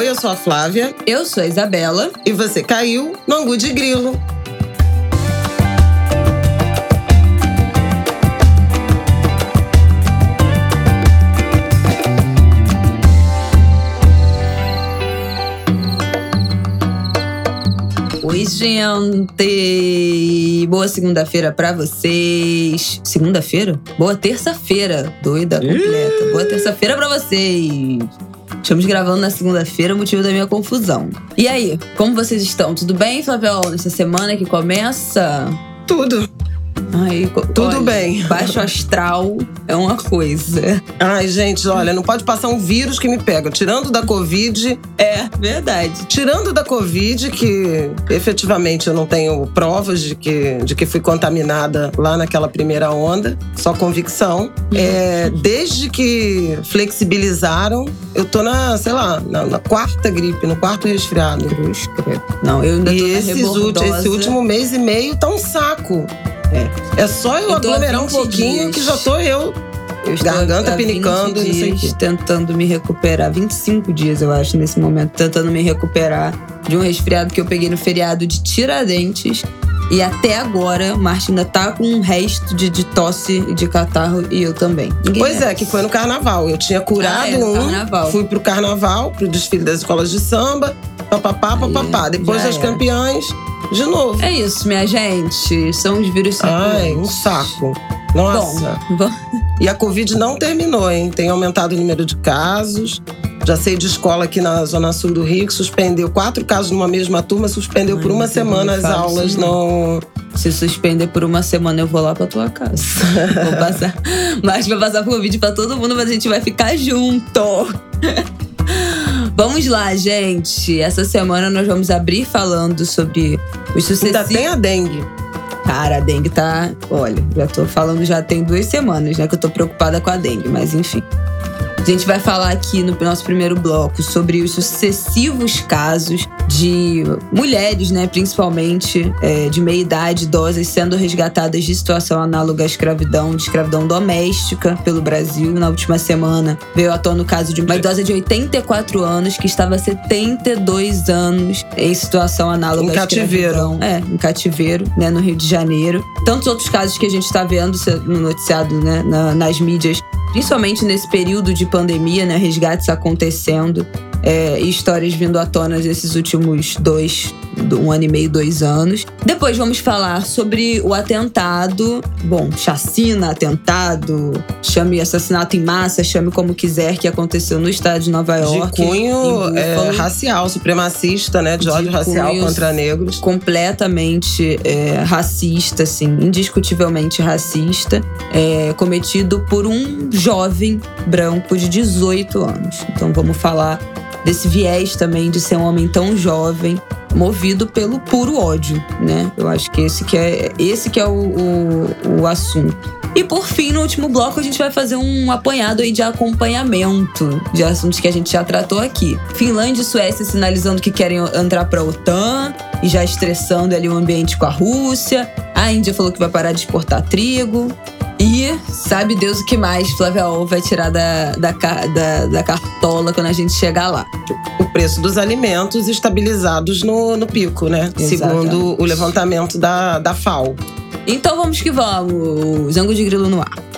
Oi, eu sou a Flávia. Eu sou a Isabela. E você caiu no Angu de Grilo. Oi, gente! Boa segunda-feira pra vocês. Segunda-feira? Boa terça-feira. Doida, completa. Boa terça-feira pra vocês. Estamos gravando na segunda-feira, motivo da minha confusão. E aí, como vocês estão? Tudo bem, Flaviol? Nessa semana que começa? Tudo. Ai, Tudo olha, bem. Baixo astral é uma coisa. Ai, gente, olha, não pode passar um vírus que me pega. Tirando da Covid, É, verdade. tirando da Covid, que efetivamente eu não tenho provas de que, de que fui contaminada lá naquela primeira onda, só convicção. É, desde que flexibilizaram, eu tô na, sei lá, na, na quarta gripe, no quarto resfriado. Não, eu ainda tô E esses ulti- esse último mês e meio tá um saco. É, é só eu, Eu aglomerar um 20 pouquinho dias. que já tô eu. Eu estou Garganta há 20 pinicando e não sei o dias tentando me recuperar. 25 dias, eu acho, nesse momento. Tentando me recuperar de um resfriado que eu peguei no feriado de Tiradentes. E até agora, Martin ainda tá com um resto de, de tosse e de catarro. E eu também. Ninguém Pois é, merece. que foi no carnaval. Eu tinha curado Ah, é, um, carnaval. fui pro carnaval, pro desfile das escolas de samba, papapá, papapá. Depois já das campeãs, de novo. É isso, minha gente. São os vírus Ai, um saco. Nossa. Bom, E a Covid não terminou, hein? Tem aumentado o número de casos. Já sei de escola aqui na Zona Sul do Rio que suspendeu quatro casos numa mesma turma, suspendeu Ai, por uma não semana as aulas isso no. se suspender por uma semana, eu vou lá pra tua casa. vou passar. Mas vai passar vídeo pra todo mundo, mas a gente vai ficar junto. Vamos lá, gente. Essa semana nós vamos abrir falando sobre os Ainda sucessivos. tem a dengue. Cara, a dengue tá. Olha, já tô falando já tem duas semanas, né? Que eu tô preocupada com a dengue, mas enfim. A gente vai falar aqui no nosso primeiro bloco sobre os sucessivos casos de mulheres, né, principalmente é, de meia idade, idosas, sendo resgatadas de situação análoga à escravidão, de escravidão doméstica pelo Brasil. Na última semana veio à tona o caso de uma idosa de 84 anos que estava há 72 anos em situação análoga Em à cativeiro. escravidão. É, em cativeiro, né, no Rio de Janeiro. Tantos outros casos que a gente está vendo no noticiado, né, na- nas mídias principalmente nesse período de pandemia, né, resgates acontecendo é, histórias vindo à tona nesses últimos dois, um ano e meio, dois anos. Depois vamos falar sobre o atentado, bom, chacina, atentado, chame assassinato em massa, chame como quiser, que aconteceu no estado de Nova York. de cunho é, racial, supremacista, né? De, De ódio racial contra negros. completamente é, racista, assim, indiscutivelmente racista, é, cometido por um jovem branco de 18 anos. Então vamos falar desse viés também de ser um homem tão jovem, movido pelo puro ódio, né? Eu acho que esse que é, esse que é o, o, o assunto. E por fim, no último bloco, a gente vai fazer um apanhado aí de acompanhamento de assuntos que a gente já tratou aqui. Finlândia e Suécia sinalizando que querem entrar pra OTAN e já estressando ali o ambiente com a Rússia. A Índia falou que vai parar de exportar trigo. E sabe Deus o que mais Flávia vai tirar da, da, da, da cartola quando a gente chegar lá. O preço dos alimentos estabilizados no, no pico, né? Exatamente. Segundo o levantamento da, da FAO. Então vamos que vamos. Zango de grilo no ar.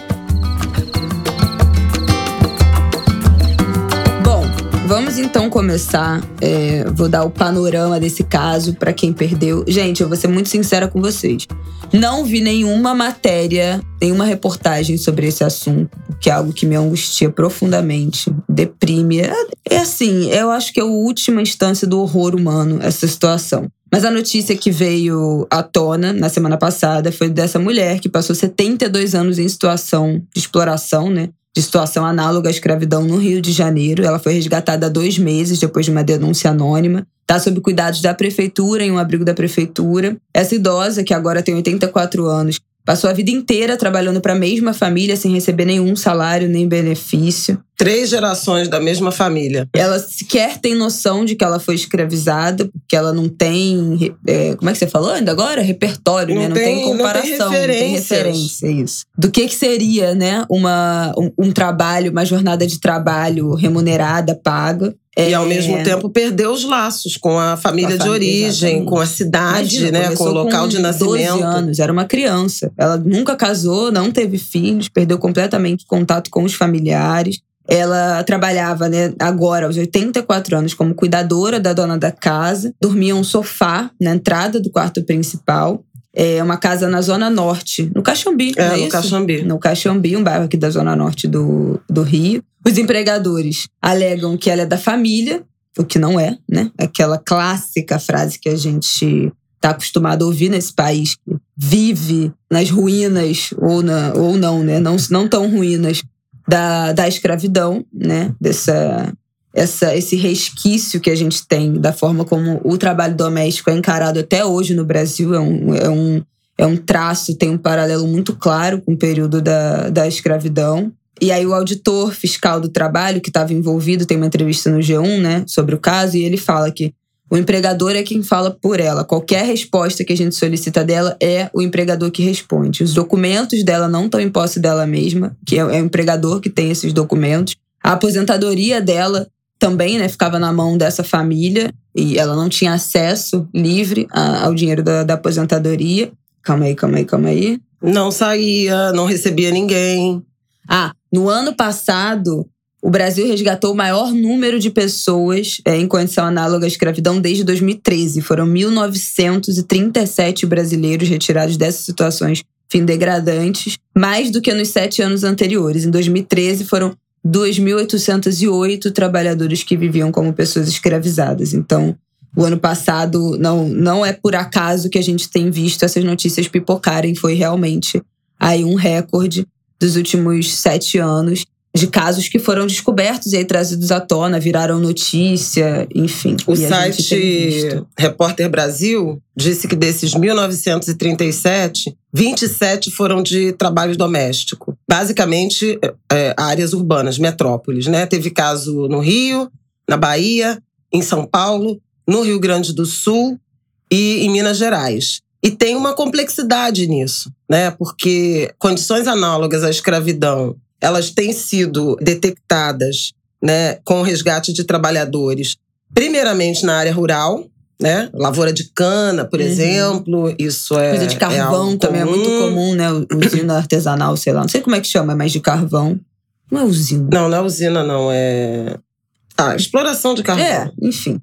Vamos então começar. É, vou dar o panorama desse caso para quem perdeu. Gente, eu vou ser muito sincera com vocês. Não vi nenhuma matéria, nenhuma reportagem sobre esse assunto, que é algo que me angustia profundamente, deprime. É, é assim, eu acho que é a última instância do horror humano essa situação. Mas a notícia que veio à tona na semana passada foi dessa mulher que passou 72 anos em situação de exploração, né? De situação análoga à escravidão no Rio de Janeiro. Ela foi resgatada há dois meses depois de uma denúncia anônima. Está sob cuidados da prefeitura, em um abrigo da prefeitura. Essa idosa, que agora tem 84 anos, passou a vida inteira trabalhando para a mesma família sem receber nenhum salário nem benefício. Três gerações da mesma família. Ela sequer tem noção de que ela foi escravizada, porque ela não tem. É, como é que você falou ainda agora? Repertório, não né? Não tem, tem comparação, não tem, não tem referência, isso. Do que, que seria, né? Uma, um, um trabalho, uma jornada de trabalho remunerada, paga. É... E ao mesmo tempo perdeu os laços com a família, com a família de origem, exatamente. com a cidade, Imagina, né, com o local com de nascimento. 12 anos, era uma criança. Ela nunca casou, não teve filhos, perdeu completamente contato com os familiares. Ela trabalhava, né, agora, aos 84 anos, como cuidadora da dona da casa. Dormia um sofá na entrada do quarto principal. É uma casa na Zona Norte, no Caxambi. É, é no isso? Caxambi. No Caxambi, um bairro aqui da Zona Norte do, do Rio. Os empregadores alegam que ela é da família, o que não é, né? Aquela clássica frase que a gente está acostumado a ouvir nesse país, que vive nas ruínas, ou, na, ou não, né? Não, não tão ruínas da, da escravidão, né? Dessa, essa, esse resquício que a gente tem da forma como o trabalho doméstico é encarado até hoje no Brasil. É um, é um, é um traço, tem um paralelo muito claro com o período da, da escravidão. E aí o auditor fiscal do trabalho que estava envolvido tem uma entrevista no G1, né, sobre o caso, e ele fala que o empregador é quem fala por ela. Qualquer resposta que a gente solicita dela é o empregador que responde. Os documentos dela não estão em posse dela mesma, que é, é o empregador que tem esses documentos. A aposentadoria dela também, né, ficava na mão dessa família e ela não tinha acesso livre ao dinheiro da, da aposentadoria. Calma aí, calma aí, calma aí. Não saía, não recebia ninguém. Ah, no ano passado, o Brasil resgatou o maior número de pessoas é, em condição análoga à escravidão desde 2013. Foram 1.937 brasileiros retirados dessas situações fim degradantes, mais do que nos sete anos anteriores. Em 2013, foram 2.808 trabalhadores que viviam como pessoas escravizadas. Então, o ano passado não, não é por acaso que a gente tem visto essas notícias pipocarem, foi realmente aí um recorde dos últimos sete anos de casos que foram descobertos e aí trazidos à tona, viraram notícia, enfim. O site Repórter Brasil disse que desses 1937, 27 foram de trabalho doméstico. Basicamente, é, áreas urbanas, metrópoles, né? Teve caso no Rio, na Bahia, em São Paulo, no Rio Grande do Sul e em Minas Gerais. E tem uma complexidade nisso, né? Porque condições análogas à escravidão elas têm sido detectadas né, com resgate de trabalhadores, primeiramente na área rural, né? Lavoura de cana, por uhum. exemplo, isso é. Coisa de carvão é também é muito comum, né? Usina artesanal, sei lá. Não sei como é que chama, mas de carvão. Não é usina. Não, não é usina, não. É. Ah, exploração de carvão. É, enfim.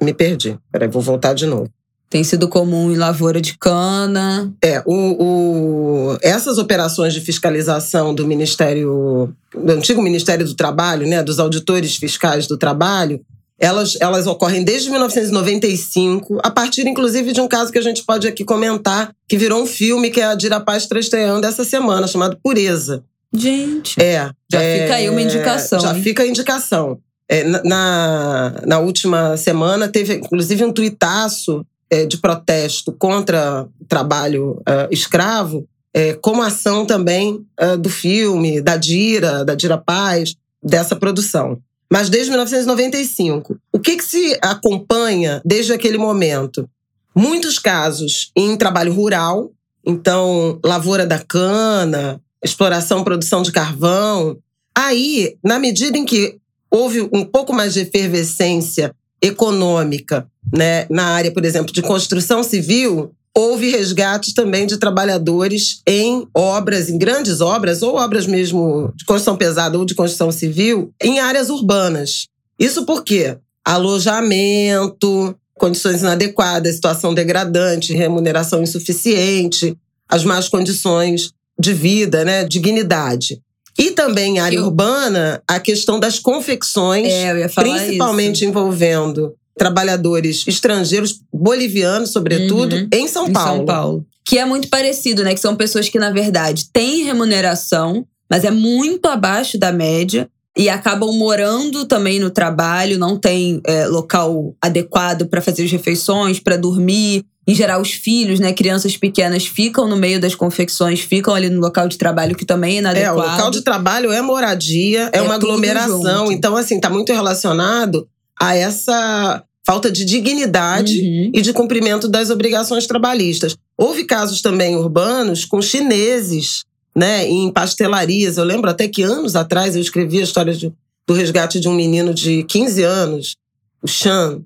Me perdi. Peraí, vou voltar de novo. Tem sido comum em lavoura de cana. É, o, o, essas operações de fiscalização do Ministério, do antigo Ministério do Trabalho, né, dos auditores fiscais do trabalho, elas, elas ocorrem desde 1995, a partir inclusive de um caso que a gente pode aqui comentar, que virou um filme que é a Dira Paz está estreando essa semana, chamado Pureza. Gente. É. Já é, fica aí uma indicação. Já hein? fica a indicação. É, na, na última semana teve inclusive um tuitaço de protesto contra o trabalho é, escravo, é, como ação também é, do filme, da Dira, da Dira Paz, dessa produção. Mas desde 1995. O que, que se acompanha desde aquele momento? Muitos casos em trabalho rural, então, lavoura da cana, exploração, produção de carvão. Aí, na medida em que houve um pouco mais de efervescência econômica né, na área, por exemplo, de construção civil, houve resgates também de trabalhadores em obras, em grandes obras, ou obras mesmo de construção pesada ou de construção civil, em áreas urbanas. Isso por quê? Alojamento, condições inadequadas, situação degradante, remuneração insuficiente, as más condições de vida, né, dignidade. E também em área eu... urbana, a questão das confecções, é, principalmente isso. envolvendo trabalhadores estrangeiros, bolivianos, sobretudo, Uhum. em São em Paulo. São Paulo. Que é muito parecido, né? Que são pessoas que, na verdade, têm remuneração, mas é muito abaixo da média. E acabam morando também no trabalho, não tem é, local adequado para fazer as refeições, para dormir. Em geral, os filhos, né, crianças pequenas, ficam no meio das confecções, ficam ali no local de trabalho, que também é inadequado. É, o local de trabalho é moradia, é, é uma aglomeração. Então, assim, está muito relacionado a essa falta de dignidade uhum. e de cumprimento das obrigações trabalhistas. Houve casos também urbanos com chineses, né, em pastelarias. Eu lembro até que anos atrás eu escrevi a história de, do resgate de um menino de 15 anos, o Chan,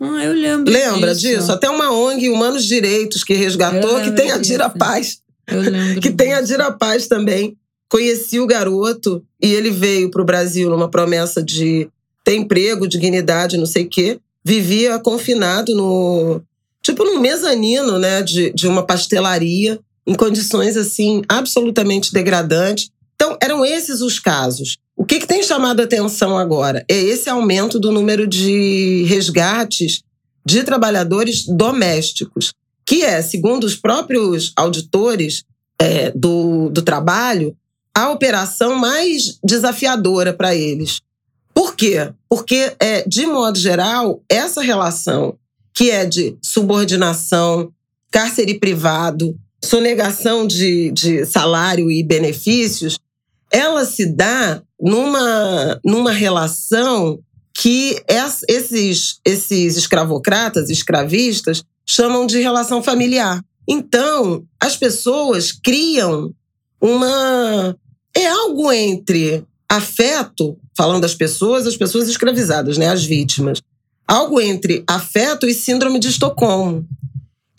ah, eu lembro. Lembra disso? disso? Até uma ONG Humanos Direitos que resgatou, que tem a Dira Paz. Eu lembro. que tem a Dira Paz também. Conheci o garoto e ele veio para o Brasil numa promessa de ter emprego, dignidade, não sei o quê. Vivia confinado no. Tipo num mezanino, né? De, de uma pastelaria, em condições assim, absolutamente degradantes. Então, eram esses os casos. O que, que tem chamado a atenção agora é esse aumento do número de resgates de trabalhadores domésticos, que é, segundo os próprios auditores é, do, do trabalho, a operação mais desafiadora para eles. Por quê? Porque, é, de modo geral, essa relação que é de subordinação, cárcere privado, sonegação de, de salário e benefícios, ela se dá numa, numa relação que esses, esses escravocratas, escravistas, chamam de relação familiar. Então, as pessoas criam uma. É algo entre afeto, falando das pessoas, as pessoas escravizadas, né, as vítimas. Algo entre afeto e síndrome de Estocolmo.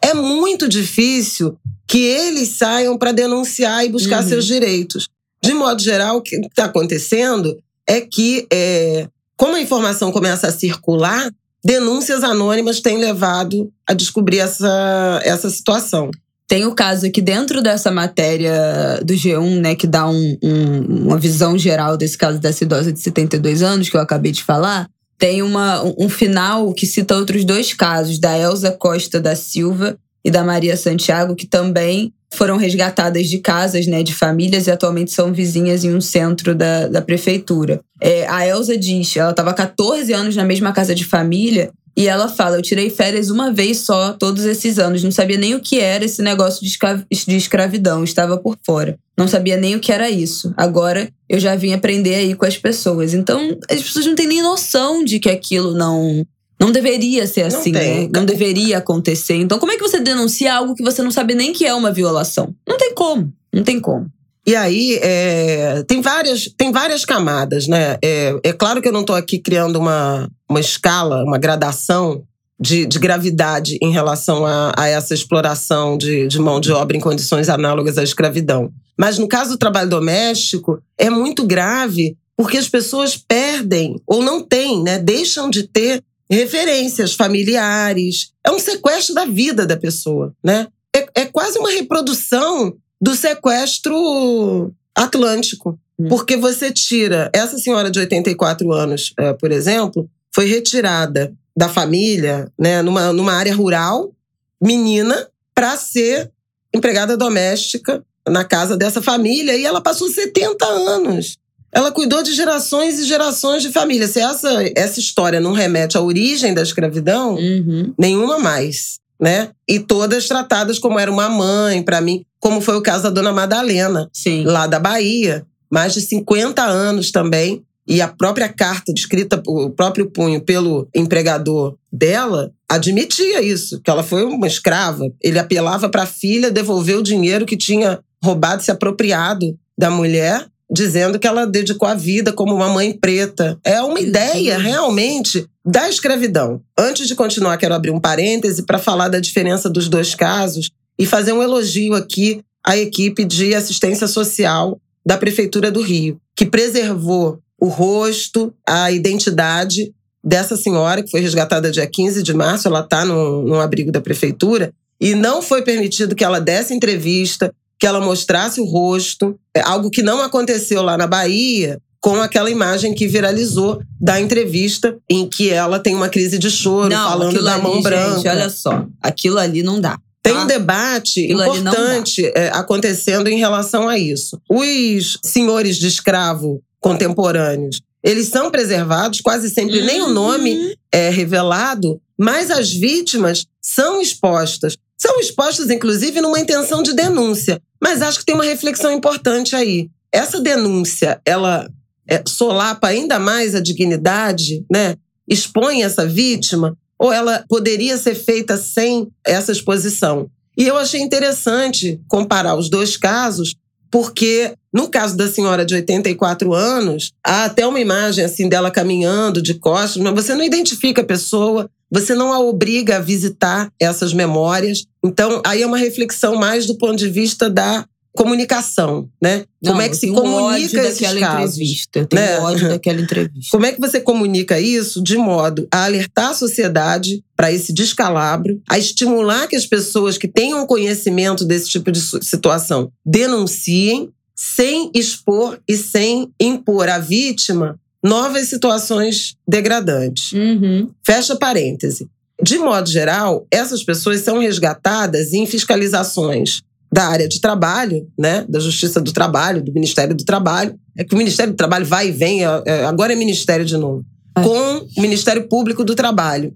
É muito difícil que eles saiam para denunciar e buscar uhum. seus direitos. De modo geral, o que está acontecendo é que, é, como a informação começa a circular, denúncias anônimas têm levado a descobrir essa, essa situação. Tem o caso aqui dentro dessa matéria do G1, né, que dá um, um, uma visão geral desse caso dessa idosa de 72 anos que eu acabei de falar. Tem uma, um final que cita outros dois casos, da Elza Costa da Silva e da Maria Santiago, que também foram resgatadas de casas, né, de famílias e atualmente são vizinhas em um centro da, da prefeitura. É, a Elsa diz, ela estava 14 anos na mesma casa de família e ela fala: Eu tirei férias uma vez só todos esses anos, não sabia nem o que era esse negócio de, de escravidão, estava por fora. Não sabia nem o que era isso. Agora eu já vim aprender aí com as pessoas. Então as pessoas não têm nem noção de que aquilo não não deveria ser assim, não né? Não deveria acontecer. Então, como é que você denuncia algo que você não sabe nem que é uma violação? Não tem como. Não tem como. E aí, é, tem, várias, tem várias camadas, né? É, é claro que eu não estou aqui criando uma, uma escala, uma gradação de, de gravidade em relação a, a essa exploração de, de mão de obra em condições análogas à escravidão. Mas no caso do trabalho doméstico, é muito grave porque as pessoas perdem ou não têm, né? Deixam de ter referências familiares. É um sequestro da vida da pessoa, né? É, é quase uma reprodução do sequestro atlântico. Hum. Porque você tira. Essa senhora de 84 anos, é, por exemplo, foi retirada da família, né, numa, numa área rural, menina, para ser empregada doméstica na casa dessa família. E ela passou 70 anos ela cuidou de gerações e gerações de famílias. Se essa, essa história não remete à origem da escravidão, uhum. nenhuma mais. Né? E todas tratadas como era uma mãe, para mim, como foi o caso da dona Madalena, Sim. lá da Bahia, mais de 50 anos também. E a própria carta escrita, o próprio punho pelo empregador dela, admitia isso, que ela foi uma escrava. Ele apelava para a filha devolver o dinheiro que tinha roubado, se apropriado da mulher dizendo que ela dedicou a vida como uma mãe preta. É uma ideia realmente da escravidão. Antes de continuar, quero abrir um parêntese para falar da diferença dos dois casos e fazer um elogio aqui à equipe de assistência social da Prefeitura do Rio, que preservou o rosto, a identidade dessa senhora, que foi resgatada dia 15 de março, ela está no, no abrigo da Prefeitura, e não foi permitido que ela desse entrevista, que ela mostrasse o rosto, é algo que não aconteceu lá na Bahia, com aquela imagem que viralizou da entrevista em que ela tem uma crise de choro, não, falando da ali, mão branca. Gente, olha só, aquilo ali não dá. Tem um tá? debate aquilo importante é, acontecendo em relação a isso. Os senhores de escravo contemporâneos, eles são preservados, quase sempre uhum. nem o nome é revelado, mas as vítimas são expostas são expostas, inclusive, numa intenção de denúncia. Mas acho que tem uma reflexão importante aí. Essa denúncia, ela é, solapa ainda mais a dignidade, né? expõe essa vítima, ou ela poderia ser feita sem essa exposição? E eu achei interessante comparar os dois casos, porque no caso da senhora de 84 anos, há até uma imagem assim dela caminhando de costas, mas você não identifica a pessoa, você não a obriga a visitar essas memórias. Então, aí é uma reflexão mais do ponto de vista da comunicação, né? Não, Como é que se comunica esses daquela casos? entrevista. Eu tenho né? ódio daquela entrevista. Como é que você comunica isso de modo a alertar a sociedade para esse descalabro, a estimular que as pessoas que tenham conhecimento desse tipo de situação denunciem, sem expor e sem impor à vítima novas situações degradantes. Uhum. Fecha parêntese. De modo geral, essas pessoas são resgatadas em fiscalizações da área de trabalho, né, da Justiça do Trabalho, do Ministério do Trabalho. É que o Ministério do Trabalho vai e vem, é- é- agora é Ministério de novo, É. com o Ministério Público do Trabalho.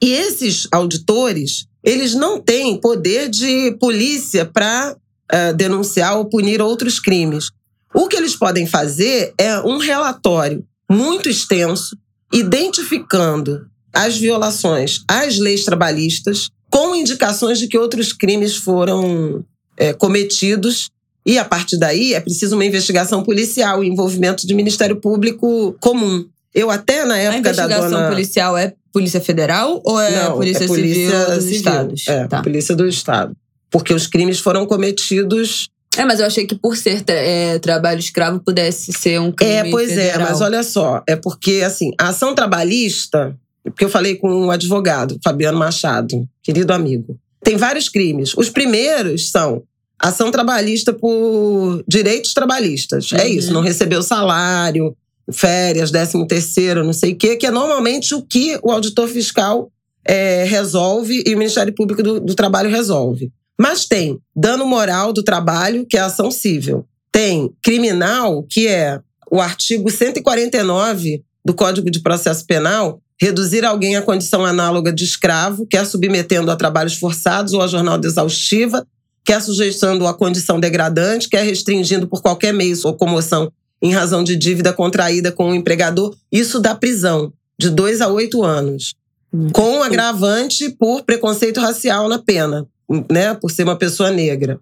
E esses auditores, eles não têm poder de polícia para denunciar ou punir outros crimes. O que eles podem fazer é um relatório muito extenso, identificando as violações às leis trabalhistas, com indicações de que outros crimes foram é, cometidos. E a partir daí é preciso uma investigação policial e envolvimento de Ministério Público comum. Eu até na A época da investigação dona policial é Polícia Federal ou é Não, Polícia, é polícia Civil dos civil. Estados? É, Tá. Polícia do Estado. Porque os crimes foram cometidos. É, mas eu achei que por ser tra- é, trabalho escravo pudesse ser um crime É, pois é, federal. mas olha só, é porque assim, a ação trabalhista, porque eu falei com um advogado, Fabiano Machado, querido amigo. Tem vários crimes. Os primeiros são ação trabalhista por direitos trabalhistas. É Uhum. isso, não recebeu salário, férias, décimo terceiro, não sei o quê, que é normalmente o que o auditor fiscal é, resolve e o Ministério Público do, do Trabalho resolve. Mas tem dano moral do trabalho, que é ação cível. Tem criminal, que é o artigo 149 do Código de Processo Penal, reduzir alguém à condição análoga de escravo, quer submetendo a trabalhos forçados ou a jornada exaustiva, quer sujeitando à condição degradante, quer restringindo por qualquer meio ou comoção em razão de dívida contraída com o empregador. Isso dá prisão de dois a oito anos, Hum. com um agravante por preconceito racial na pena, né, por ser uma pessoa negra.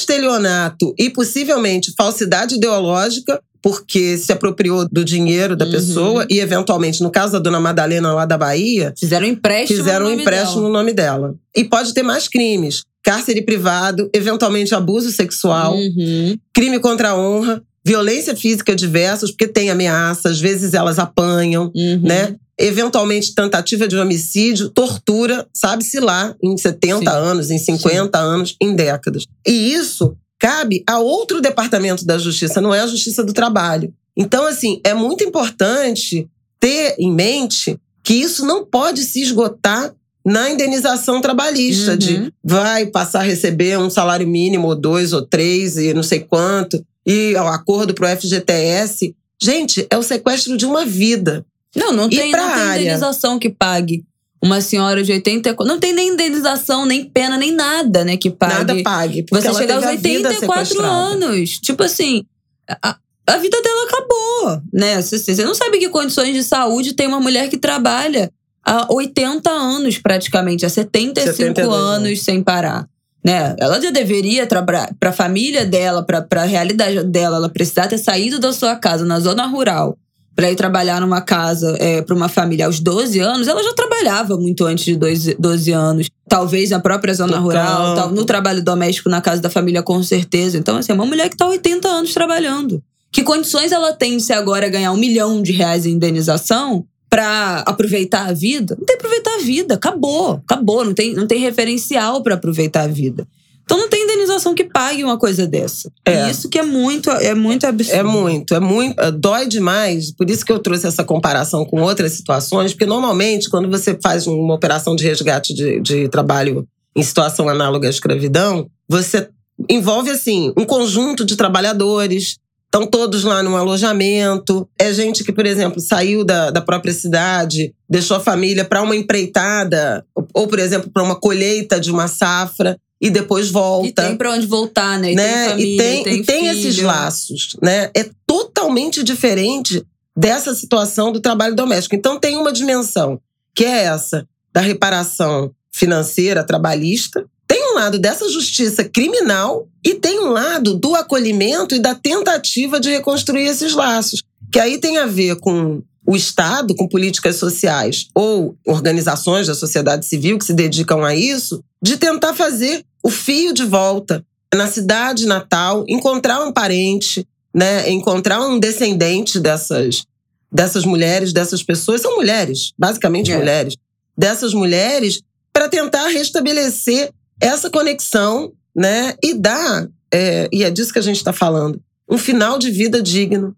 Estelionato e possivelmente falsidade ideológica, porque se apropriou do dinheiro da Uhum. pessoa e, eventualmente, no caso da dona Madalena lá da Bahia, Fizeram um empréstimo fizeram um empréstimo dela. no nome dela. E pode ter mais crimes: cárcere privado, eventualmente abuso sexual, Uhum. crime contra a honra, violência física diversos, porque tem ameaça, às vezes elas apanham, Uhum. né? Eventualmente tentativa de homicídio, tortura, sabe-se lá, em 70 Sim. anos, em 50 anos, em décadas. E isso cabe a outro departamento da justiça, não é a justiça do trabalho. Então, assim, é muito importante ter em mente que isso não pode se esgotar na indenização trabalhista, Uhum. de vai passar a receber um salário mínimo, ou dois, ou três, e não sei quanto, e o acordo para o FGTS. Gente, é o sequestro de uma vida. Não, não tem, não tem indenização que pague. Uma senhora de 84. Não tem nem indenização, nem pena, nem nada, né? Que pague. Nada pague. Você chegar aos teve a vida 84 sequestrada. anos. Tipo assim, a, a vida dela acabou, né? Você, você não sabe que condições de saúde tem uma mulher que trabalha há 80 anos, praticamente, há 75 72 anos anos. sem parar. Né? Ela já deveria para a família dela, para a realidade dela, ela precisar ter saído da sua casa na zona rural para ir trabalhar numa casa para uma família aos 12 anos, ela já trabalhava muito antes de 12, 12 anos. Talvez na própria zona No rural, tal, no trabalho doméstico na casa da família, com certeza. Então, assim, é uma mulher que está 80 anos trabalhando. Que condições ela tem se agora ganhar um milhão de reais em indenização para aproveitar a vida? Não tem aproveitar a vida, acabou, acabou, não tem, não tem referencial para aproveitar a vida. Então não tem indenização que pague uma coisa dessa. É. E isso que é muito, é muito absurdo. É muito, é muito. é, Dói demais. Por isso que eu trouxe essa comparação com outras situações, porque normalmente, quando você faz uma operação de resgate de, de trabalho em situação análoga à escravidão, você envolve, assim, um conjunto de trabalhadores. Estão todos lá num alojamento. É gente que, por exemplo, saiu da, da própria cidade, deixou a família para uma empreitada, ou, por exemplo, para uma colheita de uma safra e depois volta. E tem para onde voltar, né? E né? tem família, e tem, tem, e tem esses laços, né? É totalmente diferente dessa situação do trabalho doméstico. Então tem uma dimensão que é essa da reparação financeira trabalhista, tem um lado dessa justiça criminal e tem um lado do acolhimento e da tentativa de reconstruir esses laços, que aí tem a ver com o Estado, com políticas sociais ou organizações da sociedade civil que se dedicam a isso, de tentar fazer o fio de volta na cidade natal, encontrar um parente, né, encontrar um descendente dessas dessas mulheres, dessas pessoas, são mulheres, basicamente É. mulheres, dessas mulheres para tentar restabelecer essa conexão, né, e dar, é, e é disso que a gente está falando, um final de vida digno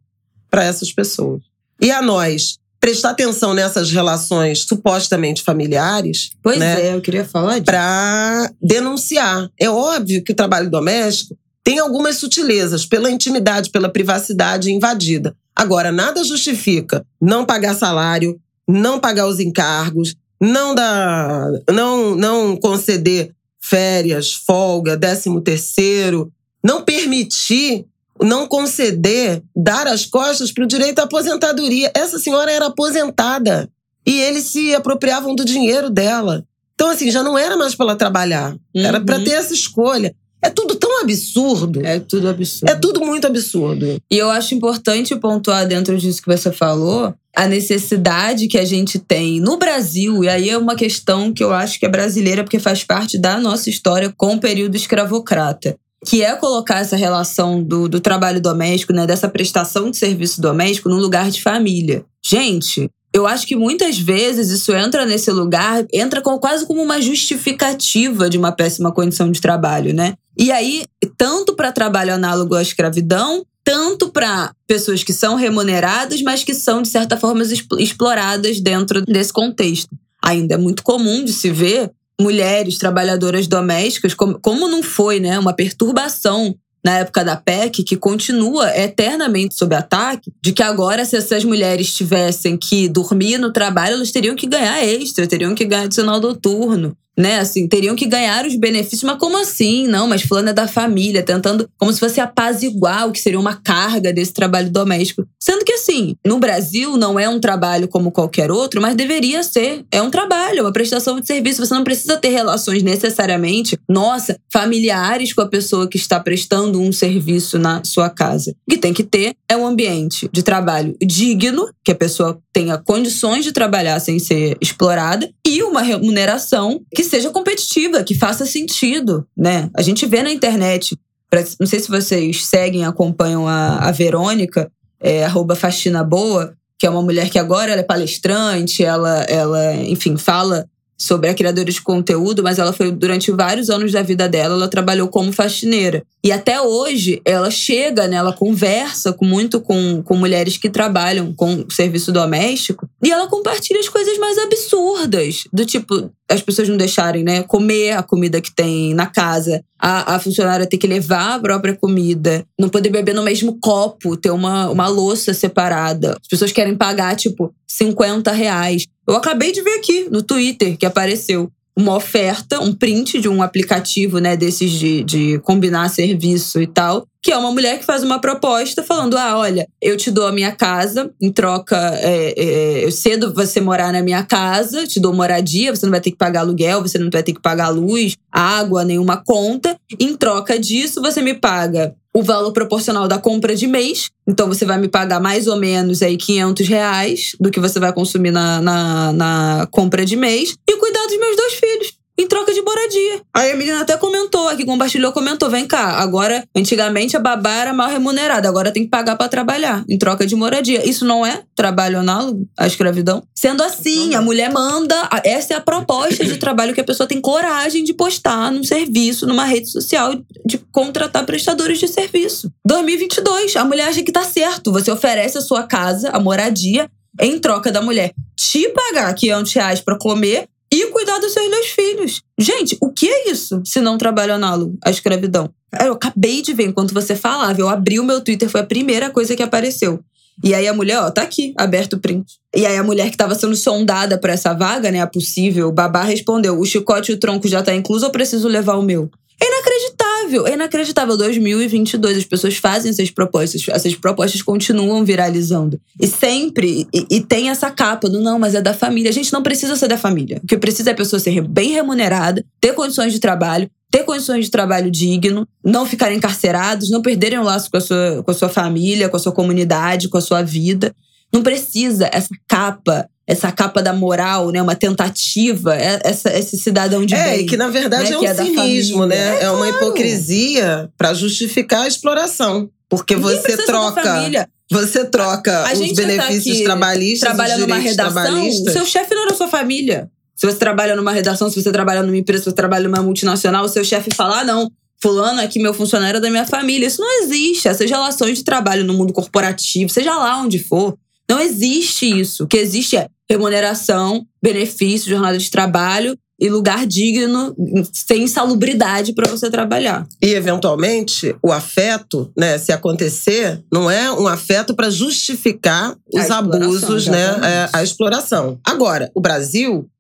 para essas pessoas. E a nós prestar atenção nessas relações supostamente familiares, Pois né, é, eu queria falar disso. para denunciar. É óbvio que o trabalho doméstico tem algumas sutilezas pela intimidade, pela privacidade invadida. Agora, nada justifica não pagar salário, não pagar os encargos, não dar, não, não conceder férias, folga, décimo terceiro, não permitir, não conceder, dar as costas para o direito à aposentadoria. Essa senhora era aposentada e eles se apropriavam do dinheiro dela. Então, assim, já não era mais para ela trabalhar. Era para Uhum. ter essa escolha. É tudo tão absurdo. É tudo absurdo. É tudo muito absurdo. E eu acho importante pontuar dentro disso que você falou a necessidade que a gente tem no Brasil, e aí é uma questão que eu acho que é brasileira, porque faz parte da nossa história com o período escravocrata. Que é colocar essa relação do, do trabalho doméstico, né, dessa prestação de serviço doméstico, num lugar de família. Gente, eu acho que muitas vezes isso entra nesse lugar, entra com, quase como uma justificativa de uma péssima condição de trabalho, né? E aí, tanto para trabalho análogo à escravidão, tanto para pessoas que são remuneradas, mas que são, de certa forma, expl- exploradas dentro desse contexto. Ainda é muito comum de se ver mulheres trabalhadoras domésticas, como, como não foi né, uma perturbação na época da PEC, que continua eternamente sob ataque, de que agora, se essas mulheres tivessem que dormir no trabalho, elas teriam que ganhar extra, teriam que ganhar adicional noturno. Né, assim, teriam que ganhar os benefícios, mas como assim? Não, mas fulano é da família, tentando como se fosse apaziguar o que seria uma carga desse trabalho doméstico. Sendo que, assim, no Brasil não é um trabalho como qualquer outro, mas deveria ser. É um trabalho, é uma prestação de serviço. Você não precisa ter relações necessariamente, nossa, familiares com a pessoa que está prestando um serviço na sua casa. O que tem que ter é um ambiente de trabalho digno, que a pessoa tenha condições de trabalhar sem ser explorada, e uma remuneração que seja competitiva, que faça sentido, né? A gente vê na internet, pra- não sei se vocês seguem, acompanham a, a Verônica, é, arroba Faxina Boa, que é uma mulher que agora é palestrante, ela, ela, enfim, fala sobre a criadora de conteúdo, mas ela foi durante vários anos da vida dela, ela trabalhou como faxineira. E até hoje ela chega, né, ela conversa com, muito com, com mulheres que trabalham com serviço doméstico e ela compartilha as coisas mais absurdas, do tipo as pessoas não deixarem, né, comer a comida que tem na casa, a, a funcionária ter que levar a própria comida, não poder beber no mesmo copo, ter uma, uma louça separada. As pessoas querem pagar, tipo, 50 reais. Eu acabei de ver aqui no Twitter que apareceu uma oferta, um print de um aplicativo, né, desses de, de combinar serviço e tal, que é uma mulher que faz uma proposta falando: ah, olha, eu te dou a minha casa, em troca, é, é, eu cedo você morar na minha casa, te dou moradia, você não vai ter que pagar aluguel, você não vai ter que pagar luz, água, nenhuma conta. Em troca disso, você me paga o valor proporcional da compra de mês. Então você vai me pagar mais ou menos aí 500 reais do que você vai consumir na, na, na compra de mês e cuidar dos meus dois filhos. Em troca de moradia. Aí a menina até comentou aqui, compartilhou, comentou: vem cá, agora, antigamente a babá era mal remunerada, agora tem que pagar pra trabalhar, em troca de moradia. Isso não é trabalho análogo à escravidão? Sendo assim, a mulher manda. Essa é a proposta de trabalho que a pessoa tem coragem de postar num serviço, numa rede social, de contratar prestadores de serviço. 2022, a mulher acha que tá certo. Você oferece a sua casa, a moradia, em troca da mulher te pagar 500 reais pra comer e cuidar dos seus dois filhos. Gente, o que é isso se não trabalho análogo à escravidão? Eu acabei de ver enquanto você falava, eu abri o meu Twitter, foi a primeira coisa que apareceu. E aí a mulher, ó, tá aqui, aberto o print. E aí a mulher que estava sendo sondada para essa vaga, né, a possível babá, respondeu: o chicote e o tronco já tá incluso ou preciso levar o meu? É inacreditável, é inacreditável. 2022, as pessoas fazem essas propostas, essas propostas continuam viralizando. E sempre, e, e, tem essa capa do não, mas é da família. A gente não precisa ser da família. O que precisa é a pessoa ser bem remunerada, ter condições de trabalho, ter condições de trabalho digno, não ficarem encarcerados, não perderem o laço com a sua, com a sua família, com a sua comunidade, com a sua vida. Não precisa essa capa essa capa da moral, né? Uma tentativa, é, essa, esse cidadão de é, bem. É, que na verdade né? é um é cinismo, né? É, é uma hipocrisia para justificar a exploração. Porque Ninguém você troca. Você troca a os benefícios tá trabalhistas. Trabalha numa redação, o seu chefe não é da sua família. Se você trabalha numa redação, se você trabalha numa empresa, se você trabalha numa multinacional, o seu chefe fala: ah, não, fulano aqui, meu funcionário é da minha família. Isso não existe. Essas relações de trabalho no mundo corporativo, seja lá onde for, não existe isso. O que existe é remuneração, benefício, jornada de trabalho e lugar digno, sem insalubridade para você trabalhar. E eventualmente o afeto, né, se acontecer, não é um afeto para justificar os abusos, né, é, a exploração. Agora, o Brasil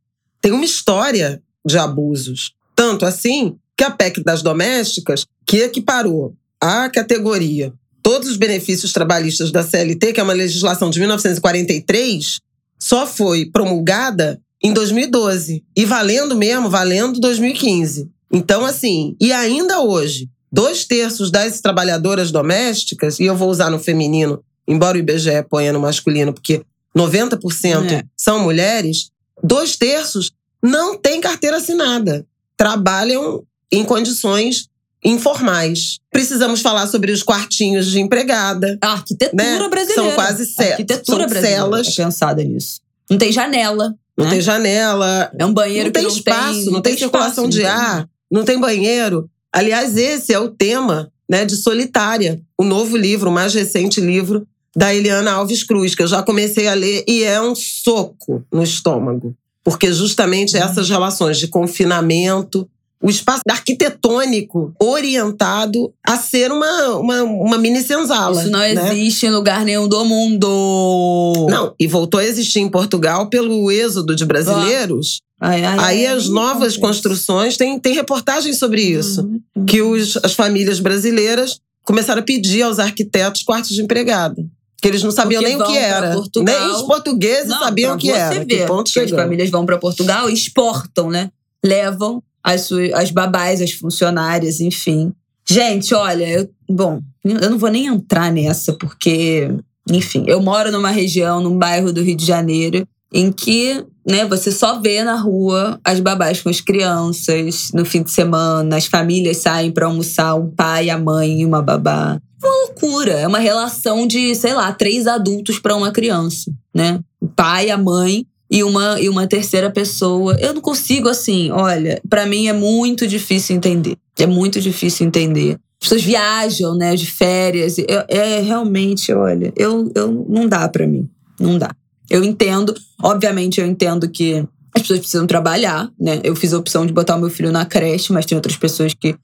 tem uma história de abusos, tanto assim que a PEC das domésticas, que equiparou a categoria todos os benefícios trabalhistas da CLT, que é uma legislação de 1943, só foi promulgada em 2012 e valendo mesmo, valendo 2015. Então, assim, e ainda hoje, dois terços das trabalhadoras domésticas, e eu vou usar no feminino, embora o IBGE ponha no masculino, porque 90% é. são mulheres, dois terços não têm carteira assinada. Trabalham em condições informais. Precisamos falar sobre os quartinhos de empregada. A arquitetura né? brasileira. São quase células. Arquitetura são brasileira celas. É pensada nisso. Não tem janela. Não né? tem janela. É um banheiro não tem não espaço, tem, não, tem, circulação espaço, de ar, não tem banheiro. Aliás, esse é o tema né, de Solitária, o novo livro, o mais recente livro da Eliana Alves Cruz, que eu já comecei a ler e é um soco no estômago. Porque justamente hum. essas relações de confinamento, o espaço arquitetônico orientado a ser uma, uma, uma mini senzala. Isso não né? existe em lugar nenhum do mundo. Não, e voltou a existir em Portugal pelo êxodo de brasileiros. Ai, ai, Aí ai, as novas construções, tem, tem reportagens sobre isso. Uhum. Que os, as famílias brasileiras começaram a pedir aos arquitetos quartos de empregada. Que eles não sabiam Porque nem o que era. Nem os portugueses não, sabiam o que era. Ver, que ponto as famílias vão para Portugal e exportam, né? Levam as, as babás, as funcionárias, enfim. Gente, olha, eu, bom, eu não vou nem entrar nessa, porque, enfim, eu moro numa região, num bairro do Rio de Janeiro, em que né, você só vê na rua as babás com as crianças no fim de semana, as famílias saem para almoçar, um pai, a mãe e uma babá. Uma loucura, é uma relação de, sei lá, três adultos para uma criança, né? O pai, a mãe e uma, e uma terceira pessoa. Eu não consigo, assim, olha, para mim é muito difícil entender. É muito difícil entender. As pessoas viajam, né, de férias. É, realmente, olha, eu, eu não dá para mim. Não dá. Eu entendo, obviamente, eu entendo que as pessoas precisam trabalhar, né? Eu fiz a opção de botar o meu filho na creche, mas tem outras pessoas que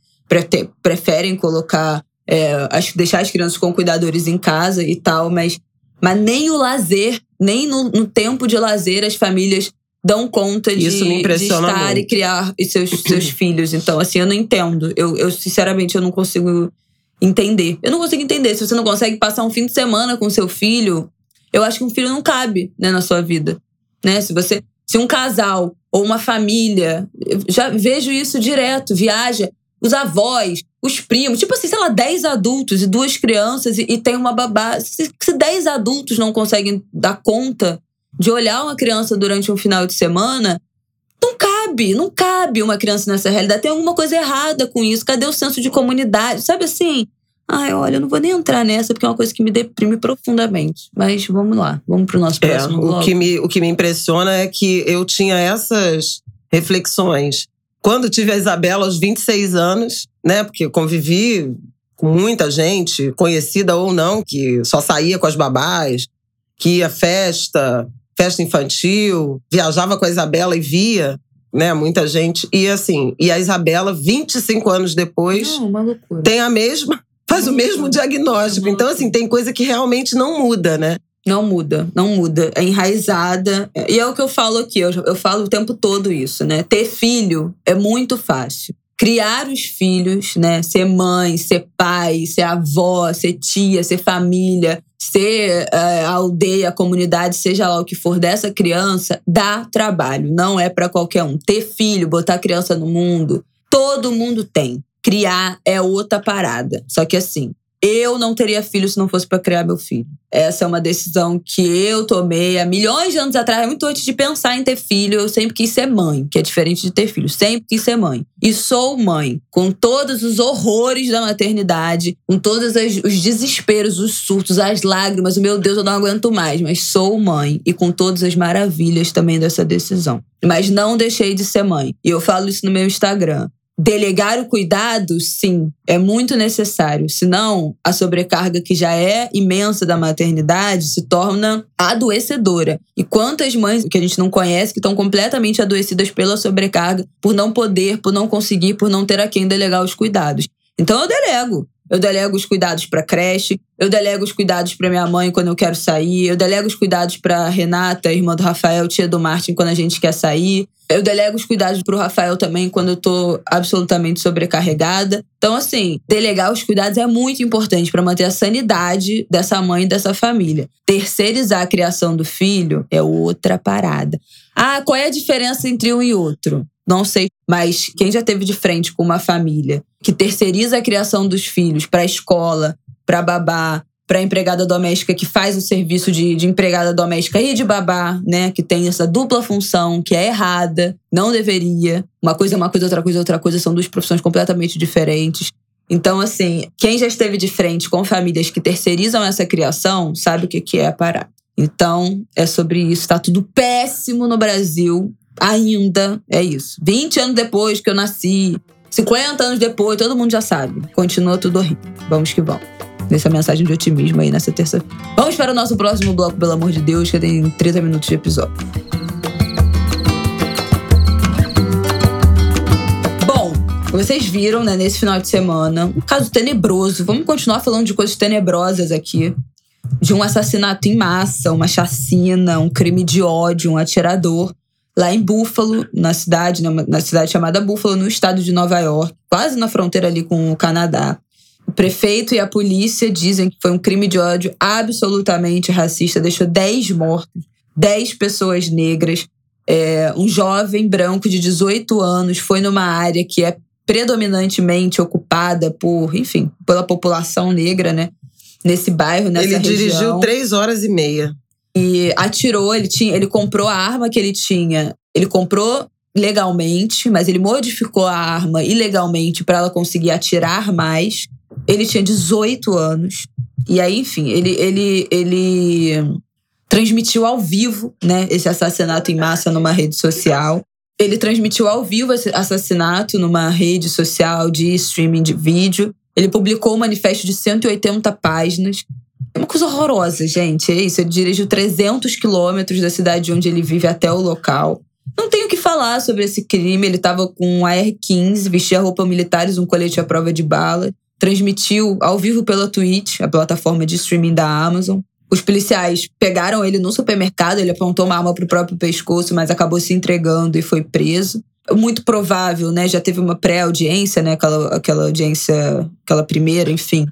preferem colocar, é, deixar as crianças com cuidadores em casa e tal, mas, mas nem o lazer nem no, no tempo de lazer as famílias dão conta de, de estar muito. e criar seus, seus filhos. Então, assim, eu não entendo. Eu, eu, sinceramente, eu não consigo entender. Eu não consigo entender. Se você não consegue passar um fim de semana com seu filho, eu acho que um filho não cabe né, na sua vida. Né? Se você. Se um casal ou uma família, já vejo isso direto, viaja, os avós, os primos, tipo assim, sei lá, 10 adultos e duas crianças e, e tem uma babá. Se, se 10 adultos não conseguem dar conta de olhar uma criança durante um final de semana, não cabe, não cabe uma criança nessa realidade. Tem alguma coisa errada com isso. Cadê o senso de comunidade? Sabe assim? Ai, olha, eu não vou nem entrar nessa porque é uma coisa que me deprime profundamente. Mas vamos lá, vamos pro nosso próximo é, o que me O que me impressiona é que eu tinha essas reflexões quando tive a Isabela aos 26 anos, né? Porque convivi com muita gente, conhecida ou não, que só saía com as babás, que ia festa, festa infantil, viajava com a Isabela e via, né, muita gente. E assim, e a Isabela, 25 anos depois, não, tem a mesma faz o mesmo diagnóstico. Então, assim, tem coisa que realmente não muda, né? Não muda, não muda. É enraizada. E é o que eu falo aqui, eu, eu falo o tempo todo isso, né? Ter filho é muito fácil. Criar os filhos, né? Ser mãe, ser pai, ser avó, ser tia, ser família, ser a aldeia, comunidade, seja lá o que for dessa criança, dá trabalho. Não é para qualquer um. Ter filho, botar criança no mundo, todo mundo tem. Criar é outra parada. Só que assim, eu não teria filho se não fosse para criar meu filho. Essa é uma decisão que eu tomei há milhões de anos atrás, muito antes de pensar em ter filho. Eu sempre quis ser mãe, que é diferente de ter filho. Sempre quis ser mãe. E sou mãe, com todos os horrores da maternidade, com todos os desesperos, os surtos, as lágrimas. Meu Deus, eu não aguento mais. Mas sou mãe e com todas as maravilhas também dessa decisão. Mas não deixei de ser mãe. E eu falo isso no meu Instagram. Delegar o cuidado, sim, é muito necessário. Senão, a sobrecarga que já é imensa da maternidade se torna adoecedora. E quantas mães que a gente não conhece que estão completamente adoecidas pela sobrecarga, por não poder, por não conseguir, por não ter a quem delegar os cuidados. Então eu delego. Eu delego os cuidados para creche, eu delego os cuidados para minha mãe quando eu quero sair, eu delego os cuidados para Renata, irmã do Rafael, tia do Martin, quando a gente quer sair. Eu delego os cuidados pro Rafael também quando eu tô absolutamente sobrecarregada. Então, assim, delegar os cuidados é muito importante para manter a sanidade dessa mãe e dessa família. Terceirizar a criação do filho é outra parada. Ah, qual é a diferença entre um e outro? Não sei, mas quem já teve de frente com uma família que terceiriza a criação dos filhos para a escola, para babá, para empregada doméstica que faz o serviço de, de, empregada doméstica e de babá, né? Que tem essa dupla função que é errada, não deveria. Uma coisa é uma coisa, outra coisa é outra coisa, são duas profissões completamente diferentes. Então, assim, quem já esteve de frente com famílias que terceirizam essa criação sabe o que, que é a parada. Então, é sobre isso. Tá tudo péssimo no Brasil. Ainda é isso. 20 anos depois que eu nasci, 50 anos depois, todo mundo já sabe. Continua tudo horrível. Vamos que vamos nessa mensagem de otimismo aí nessa terça. Vamos para o nosso próximo bloco, pelo amor de Deus, que tem 30 minutos de episódio. Bom, vocês viram, né, nesse final de semana, um caso tenebroso. Vamos continuar falando de coisas tenebrosas aqui. De um assassinato em massa, uma chacina, um crime de ódio, um atirador lá em Buffalo, na cidade, na cidade chamada Buffalo, no estado de Nova York, quase na fronteira ali com o Canadá. O prefeito e a polícia dizem que foi um crime de ódio absolutamente racista, deixou 10 mortos, 10 pessoas negras. É, um jovem branco de 18 anos foi numa área que é predominantemente ocupada por, enfim, pela população negra, né? Nesse bairro, nessa ele região. Ele dirigiu três horas e meia. E atirou, ele, tinha, ele comprou a arma que ele tinha. Ele comprou legalmente, mas ele modificou a arma ilegalmente para ela conseguir atirar mais. Ele tinha 18 anos. E aí, enfim, ele, ele, ele transmitiu ao vivo, né, esse assassinato em massa numa rede social. Ele transmitiu ao vivo esse assassinato numa rede social de streaming de vídeo. Ele publicou um manifesto de 180 páginas. É uma coisa horrorosa, gente. É isso. Ele dirigiu 300 quilômetros da cidade onde ele vive até o local. Não tenho o que falar sobre esse crime. Ele estava com um AR-15, vestia roupa militares, um colete à prova de bala transmitiu ao vivo pela Twitch, a plataforma de streaming da Amazon. Os policiais pegaram ele no supermercado, ele apontou uma arma pro próprio pescoço, mas acabou se entregando e foi preso. Muito provável, né? Já teve uma pré-audiência, né? Aquela, aquela audiência, aquela primeira, enfim.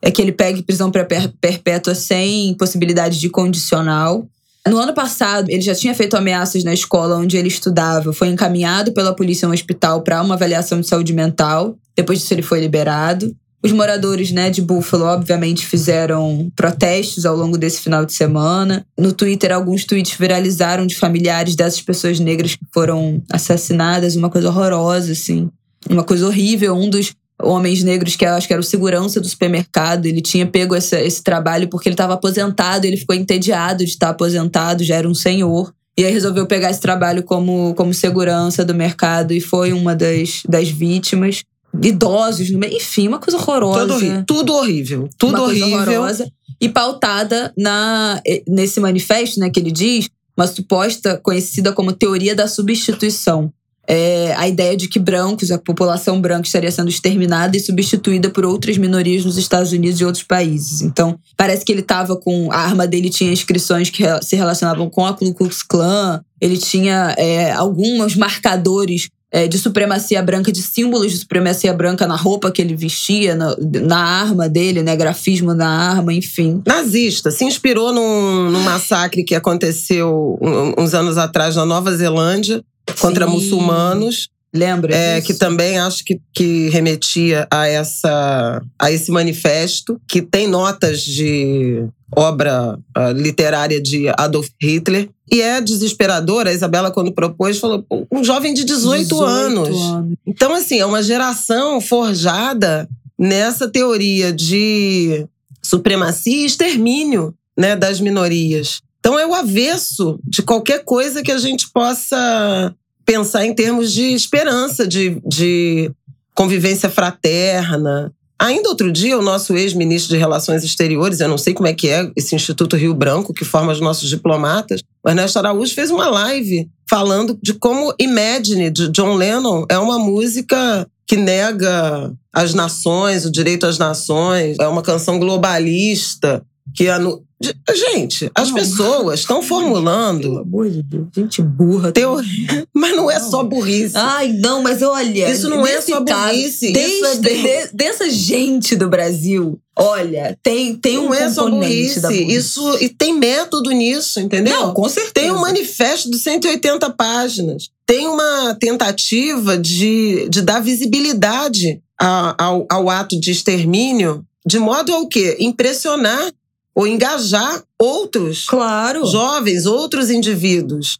É que ele pegue prisão perpétua sem possibilidade de condicional. No ano passado, ele já tinha feito ameaças na escola onde ele estudava. Foi encaminhado pela polícia a um hospital para uma avaliação de saúde mental. Depois disso, ele foi liberado. Os moradores né, de Buffalo, obviamente, fizeram protestos ao longo desse final de semana. No Twitter, alguns tweets viralizaram de familiares dessas pessoas negras que foram assassinadas, uma coisa horrorosa, assim. Uma coisa horrível. Um dos homens negros, que acho que era o segurança do supermercado, ele tinha pego esse, esse trabalho porque ele estava aposentado, ele ficou entediado de estar aposentado, já era um senhor. E aí resolveu pegar esse trabalho como, como segurança do mercado e foi uma das, das vítimas idosos no meio. Enfim, uma coisa horrorosa. Tudo, tudo horrível. Tudo horrível. horrorosa. E pautada na, nesse manifesto, né, que ele diz, uma suposta conhecida como teoria da substituição. é, a ideia de que brancos, a população branca estaria sendo exterminada e substituída por outras minorias nos Estados Unidos e outros países. Então, parece que ele estava com. A arma dele tinha inscrições que se relacionavam com a Ku Klux Klan, ele tinha é, alguns marcadores é, de supremacia branca, de símbolos de supremacia branca na roupa que ele vestia, na, na, arma dele, né? Grafismo na arma, enfim. Nazista. Se inspirou num, num massacre que aconteceu uns anos atrás na Nova Zelândia contra Sim. muçulmanos. Lembra? É, que também acho que, que remetia a, essa, a esse manifesto, que tem notas de obra uh, literária de Adolf Hitler. E é desesperador, a Isabela, quando propôs, falou: um jovem de 18, 18 anos. anos. Então, assim, é uma geração forjada nessa teoria de supremacia e extermínio né, das minorias. Então, é o avesso de qualquer coisa que a gente possa pensar em termos de esperança, de, de convivência fraterna. Ainda outro dia, o nosso ex-ministro de Relações Exteriores, eu não sei como é que é esse Instituto Rio Branco, que forma os nossos diplomatas, o Ernesto Araújo fez uma live falando de como Imagine, de John Lennon, é uma música que nega as nações, o direito às nações, é uma canção globalista, que anu Gente, as não, pessoas estão formulando. Pelo amor de Deus, gente burra. Teoria. Mas não é só burrice. Ai, não, mas olha. Isso não é só burrice. Desde, é de, dessa gente do Brasil, olha, tem, tem não um é só burrice. Burrice. Isso, e tem método nisso, entendeu? Não, com certeza. Tem um manifesto de 180 páginas. Tem uma tentativa de, de dar visibilidade ao, ao ato de extermínio, de modo ao quê? Impressionar ou engajar outros claro. jovens, outros indivíduos.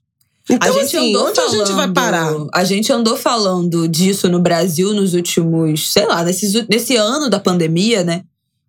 Então, a gente assim, andou onde falando, a gente vai parar? A gente andou falando disso no Brasil nos últimos, sei lá, nesse, nesse ano da pandemia, né?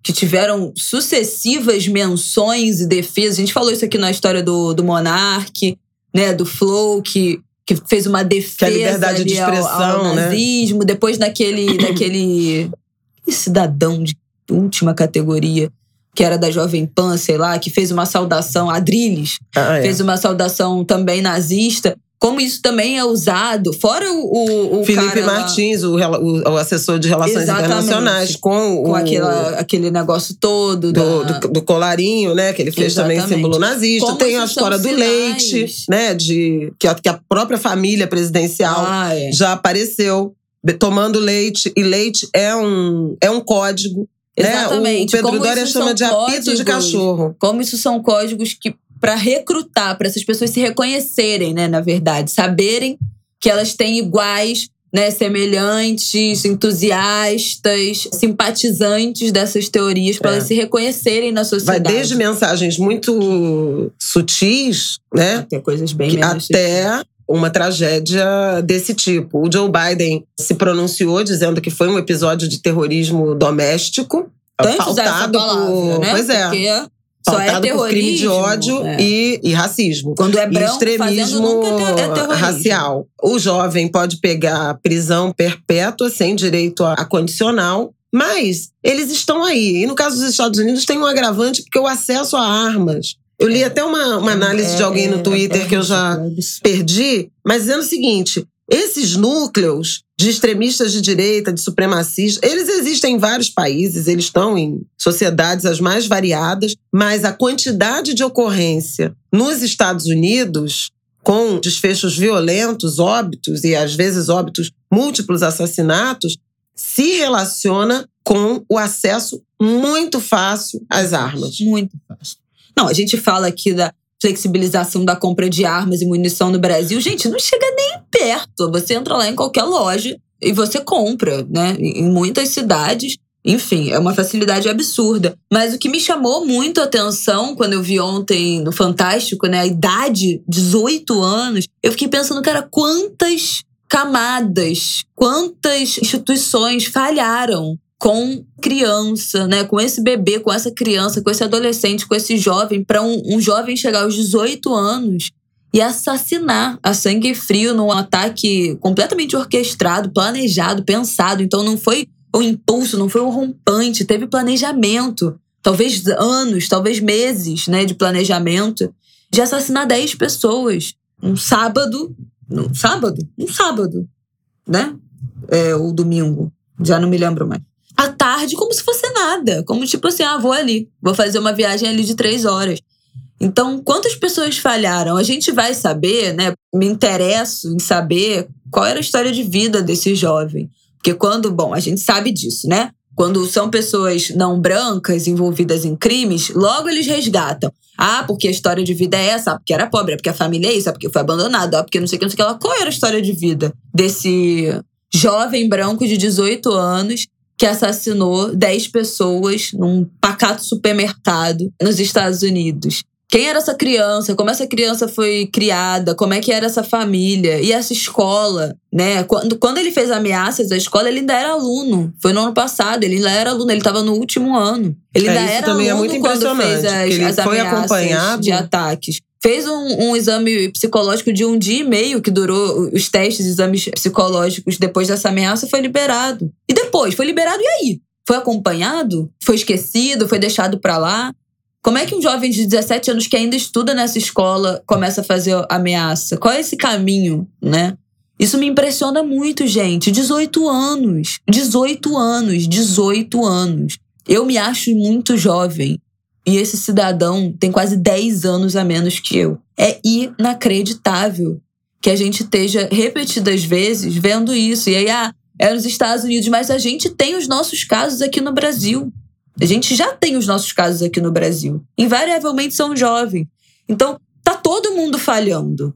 Que tiveram sucessivas menções e defesas. A gente falou isso aqui na história do, do Monark, né? Do Flow, que, que fez uma defesa que a liberdade de expressão, ao, ao né? nazismo. Né? Depois daquele, daquele cidadão de última categoria que era da Jovem Pan, sei lá, que fez uma saudação, Adrilles, ah, é. fez uma saudação também nazista. Como isso também é usado, fora o. o, o Felipe Martins, o, o, assessor de relações internacionais, com, com aquela, aquele negócio todo. Do, da... do, do, colarinho, né? Que ele fez Exatamente. também símbolo nazista. Como Tem a história do leite, né? De, que, a, que a própria família presidencial ah, é. já apareceu tomando leite. E leite é um, é um código Exatamente. Né? O Pedro Doria chama de códigos, apito de cachorro. Como isso são códigos que para recrutar, para essas pessoas se reconhecerem, né, na verdade, saberem que elas têm iguais, né, semelhantes, entusiastas, simpatizantes dessas teorias para é. elas se reconhecerem na sociedade. Vai desde mensagens muito sutis, né, até coisas bem que, até uma tragédia desse tipo. O Joe Biden se pronunciou dizendo que foi um episódio de terrorismo doméstico. Tanto pautado palavra, por. Né? Pois é. Porque só é por crime de ódio é. e, e, racismo. Quando é branco, e extremismo é racial. O jovem pode pegar prisão perpétua sem direito a, a condicional. Mas eles estão aí. E no caso dos Estados Unidos tem um agravante, porque o acesso a armas eu li até uma, uma análise é, de alguém no Twitter é, que eu já perdi, mas dizendo o seguinte: esses núcleos de extremistas de direita, de supremacistas, eles existem em vários países, eles estão em sociedades as mais variadas, mas a quantidade de ocorrência nos Estados Unidos, com desfechos violentos, óbitos e às vezes óbitos múltiplos assassinatos, se relaciona com o acesso muito fácil às armas. Muito fácil. Não, a gente fala aqui da flexibilização da compra de armas e munição no Brasil. Gente, não chega nem perto. Você entra lá em qualquer loja e você compra, né? Em muitas cidades. Enfim, é uma facilidade absurda. Mas o que me chamou muito a atenção quando eu vi ontem no Fantástico, né? A idade, 18 anos, eu fiquei pensando, cara, quantas camadas, quantas instituições falharam com criança, né? Com esse bebê, com essa criança, com esse adolescente, com esse jovem, para um, um jovem chegar aos 18 anos e assassinar a sangue frio num ataque completamente orquestrado, planejado, pensado. Então não foi o impulso, não foi o rompante, teve planejamento. Talvez anos, talvez meses, né, de planejamento de assassinar 10 pessoas. Um sábado no sábado, um sábado, né? É, ou domingo, já não me lembro mais. À tarde, como se fosse nada. Como tipo assim, ah, vou ali, vou fazer uma viagem ali de três horas. Então, quantas pessoas falharam? A gente vai saber, né? Me interesso em saber qual era a história de vida desse jovem. Porque quando, bom, a gente sabe disso, né? Quando são pessoas não brancas envolvidas em crimes, logo eles resgatam. Ah, porque a história de vida é essa, ah, porque era pobre, é porque a família é isso, é porque foi abandonado, é porque não sei o que, não sei o que. Qual era a história de vida desse jovem branco de 18 anos que assassinou 10 pessoas num pacato supermercado nos Estados Unidos? Quem era essa criança? Como essa criança foi criada? Como é que era essa família? E essa escola, né? Quando, quando ele fez ameaças à escola, ele ainda era aluno. Foi no ano passado, ele ainda era aluno, ele estava no último ano. Ele é, ainda era é aluno é quando fez as, ele as foi ameaças acompanhado de ataques. Fez um, um, exame psicológico de um dia e meio que durou os testes, exames psicológicos depois dessa ameaça, foi liberado. E depois, foi liberado e aí? Foi acompanhado? Foi esquecido? Foi deixado para lá? Como é que um jovem de 17 anos que ainda estuda nessa escola começa a fazer ameaça? Qual é esse caminho, né? Isso me impressiona muito, gente. 18 anos. 18 anos. 18 anos. Eu me acho muito jovem. E esse cidadão tem quase 10 anos a menos que eu. É inacreditável que a gente esteja repetidas vezes vendo isso. E aí, ah, é nos Estados Unidos, mas a gente tem os nossos casos aqui no Brasil. A gente já tem os nossos casos aqui no Brasil. Invariavelmente são jovens. Então, tá todo mundo falhando.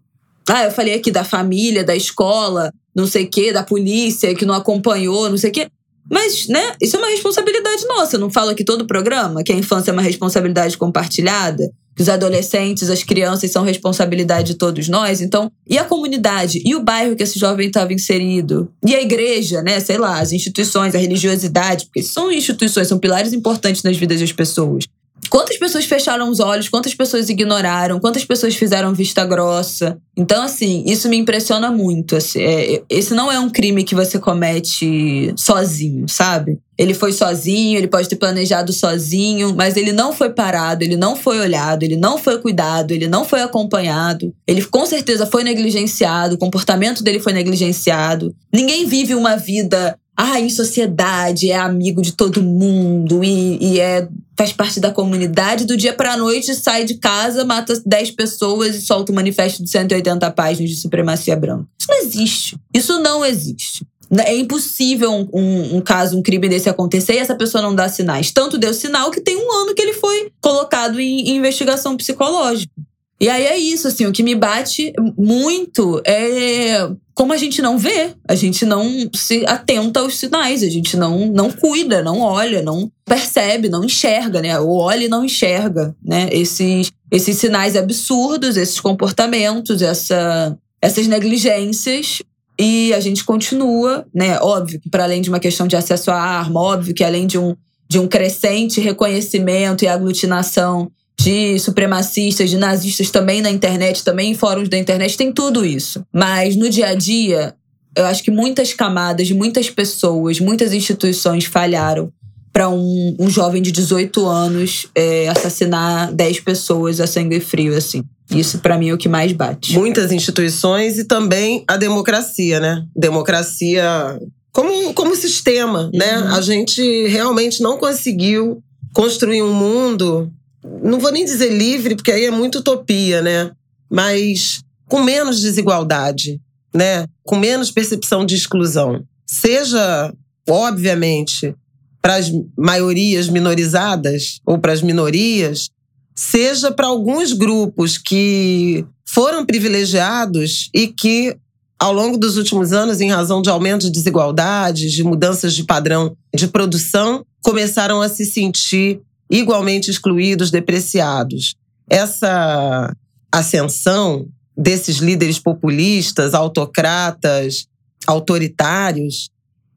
Ah, eu falei aqui da família, da escola, não sei o quê, da polícia que não acompanhou, não sei o quê. Mas, né, isso é uma responsabilidade nossa. Eu não falo aqui todo o programa que a infância é uma responsabilidade compartilhada? que os adolescentes, as crianças são responsabilidade de todos nós. Então, e a comunidade? E o bairro que esse jovem estava inserido? E a igreja, né? Sei lá, as instituições, a religiosidade, porque são instituições, são pilares importantes nas vidas das pessoas. Quantas pessoas fecharam os olhos? Quantas pessoas ignoraram? Quantas pessoas fizeram vista grossa? Então, assim, isso me impressiona muito. Assim, é, esse não é um crime que você comete sozinho, sabe? Ele foi sozinho, ele pode ter planejado sozinho, mas ele não foi parado, ele não foi olhado, ele não foi cuidado, ele não foi acompanhado. Ele com certeza foi negligenciado, o comportamento dele foi negligenciado. Ninguém vive uma vida ah, em sociedade, é amigo de todo mundo e, e é faz parte da comunidade, do dia para noite sai de casa, mata 10 pessoas e solta um manifesto de 180 páginas de supremacia branca. Isso não existe. Isso não existe. É impossível um, um, um, caso, um crime desse acontecer e essa pessoa não dar sinais. Tanto deu sinal que tem um ano que ele foi colocado em, em investigação psicológica. E aí é isso, assim, o que me bate muito é como a gente não vê, a gente não se atenta aos sinais, a gente não, não cuida, não olha, não percebe, não enxerga, né? Ou olha e não enxerga, né? Esses, esses sinais absurdos, esses comportamentos, essa, essas negligências. E a gente continua, né? Óbvio que para além de uma questão de acesso à arma, óbvio que além de um, de um crescente reconhecimento e aglutinação de supremacistas, de nazistas também na internet, também em fóruns da internet, tem tudo isso. Mas no dia a dia, eu acho que muitas camadas, muitas pessoas, muitas instituições falharam para um, um, jovem de 18 anos é, assassinar 10 pessoas a sangue frio, assim. Isso para mim é o que mais bate. Muitas instituições e também a democracia, né? Democracia como, como sistema, né? uhum. né? A gente realmente não conseguiu construir um mundo não vou nem dizer livre, porque aí é muito utopia, né? Mas com menos desigualdade, né? Com menos percepção de exclusão. Seja, obviamente, para as maiorias minorizadas ou para as minorias, seja para alguns grupos que foram privilegiados e que, ao longo dos últimos anos, em razão de aumento de desigualdades, de mudanças de padrão de produção, começaram a se sentir igualmente excluídos, depreciados. Essa ascensão desses líderes populistas, autocratas, autoritários,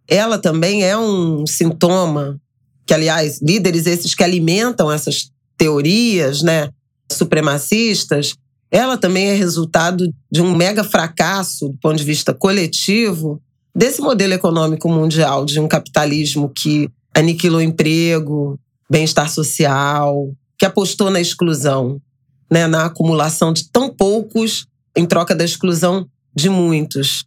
ela também é um sintoma que, aliás, líderes esses que alimentam essas teorias, né, supremacistas, ela também é resultado de um mega fracasso do ponto de vista coletivo desse modelo econômico mundial, de um capitalismo que aniquilou emprego, bem-estar social, que apostou na exclusão, né, na acumulação de tão poucos em troca da exclusão de muitos,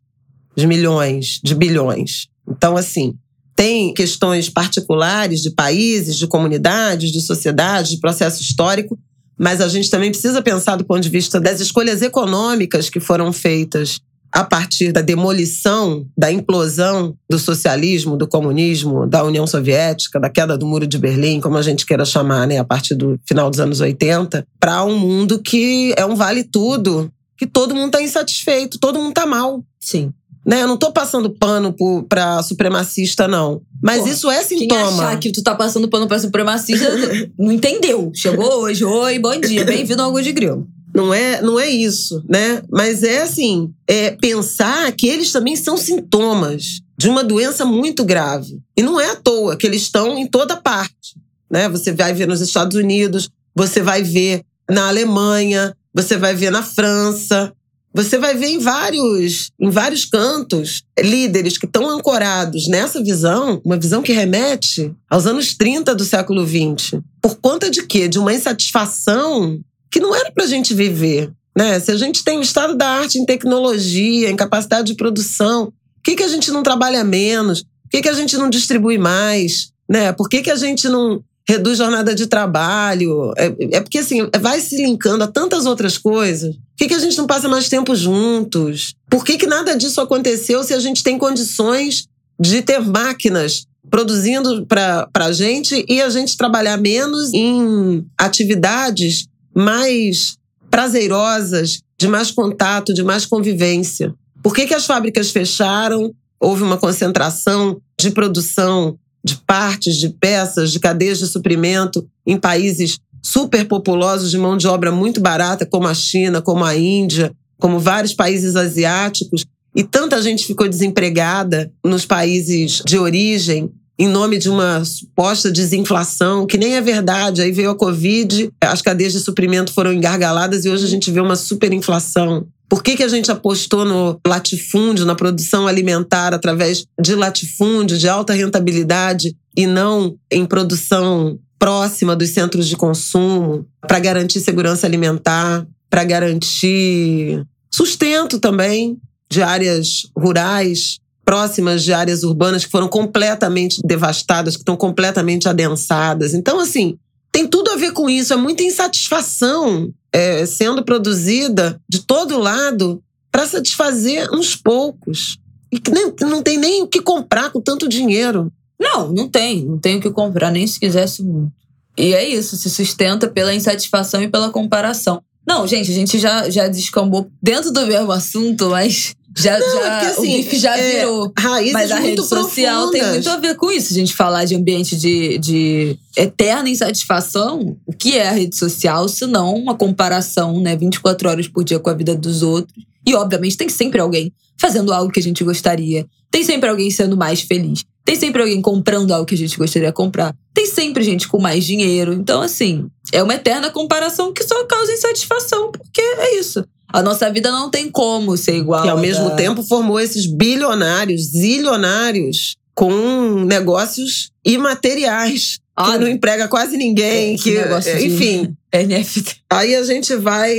de milhões, de bilhões. Então, assim, tem questões particulares de países, de comunidades, de sociedades, de processo histórico, mas a gente também precisa pensar do ponto de vista das escolhas econômicas que foram feitas a partir da demolição, da implosão do socialismo, do comunismo, da União Soviética, da queda do Muro de Berlim, como a gente queira chamar, né, a partir do final dos anos 80, para um mundo que é um vale tudo, que todo mundo está insatisfeito, todo mundo está mal. Sim. Né? Eu não tô passando pano para supremacista, não. Mas Pô, isso é sintoma. Quem achar que tu tá passando pano pra supremacista não entendeu. Chegou hoje, oi, bom dia, bem-vindo ao Algo de Grilo. Não é, não é isso, né? Mas é assim, é pensar que eles também são sintomas de uma doença muito grave. E não é à toa que eles estão em toda parte, né? Você vai ver nos Estados Unidos, você vai ver na Alemanha, você vai ver na França, você vai ver em vários, em vários cantos líderes que estão ancorados nessa visão, uma visão que remete aos anos 30 do século 20. Por conta de quê? De uma insatisfação que não era para a gente viver. Né? Se a gente tem o estado da arte em tecnologia, em capacidade de produção, por que, que a gente não trabalha menos? Por que, que a gente não distribui mais? Né? Por que, que a gente não reduz jornada de trabalho. É, é porque, assim, vai se linkando a tantas outras coisas. Por que, que a gente não passa mais tempo juntos? Por que, que nada disso aconteceu se a gente tem condições de ter máquinas produzindo para a gente e a gente trabalhar menos em atividades mais prazerosas, de mais contato, de mais convivência? Por que, que as fábricas fecharam? Houve uma concentração de produção de partes, de peças, de cadeias de suprimento em países superpopulosos de mão de obra muito barata, como a China, como a Índia, como vários países asiáticos. E tanta gente ficou desempregada nos países de origem em nome de uma suposta desinflação, que nem é verdade. Aí veio a Covid, as cadeias de suprimento foram engargaladas e hoje a gente vê uma superinflação. Por que, que a gente apostou no latifúndio, na produção alimentar através de latifúndio, de alta rentabilidade, e não em produção próxima dos centros de consumo, para garantir segurança alimentar, para garantir sustento também de áreas rurais, próximas de áreas urbanas que foram completamente devastadas, que estão completamente adensadas. Então, assim, tem tudo a ver com isso, é muita insatisfação é, sendo produzida de todo lado para satisfazer uns poucos. E que nem, não tem nem o que comprar com tanto dinheiro. Não, não tem. Não tem o que comprar, nem se quisesse muito. E é isso, se sustenta pela insatisfação e pela comparação. Não, gente, a gente já, já descambou dentro do mesmo assunto, mas já, não, já, porque, assim, o GIF já é, virou. Mas a rede social tem muito a ver com isso. A gente falar de ambiente de, de eterna insatisfação, o que é a rede social, se não uma comparação, né, 24 horas por dia com a vida dos outros. E, obviamente, tem sempre alguém fazendo algo que a gente gostaria. Tem sempre alguém sendo mais feliz. Tem sempre alguém comprando algo que a gente gostaria de comprar. Tem sempre gente com mais dinheiro. Então, assim, é uma eterna comparação que só causa insatisfação, porque é isso. A nossa vida não tem como ser igual. E ao mesmo da... tempo formou esses bilionários, zilionários, com negócios imateriais. Ah, que não emprega quase ninguém. Que, que enfim. NFT. Aí a gente vai.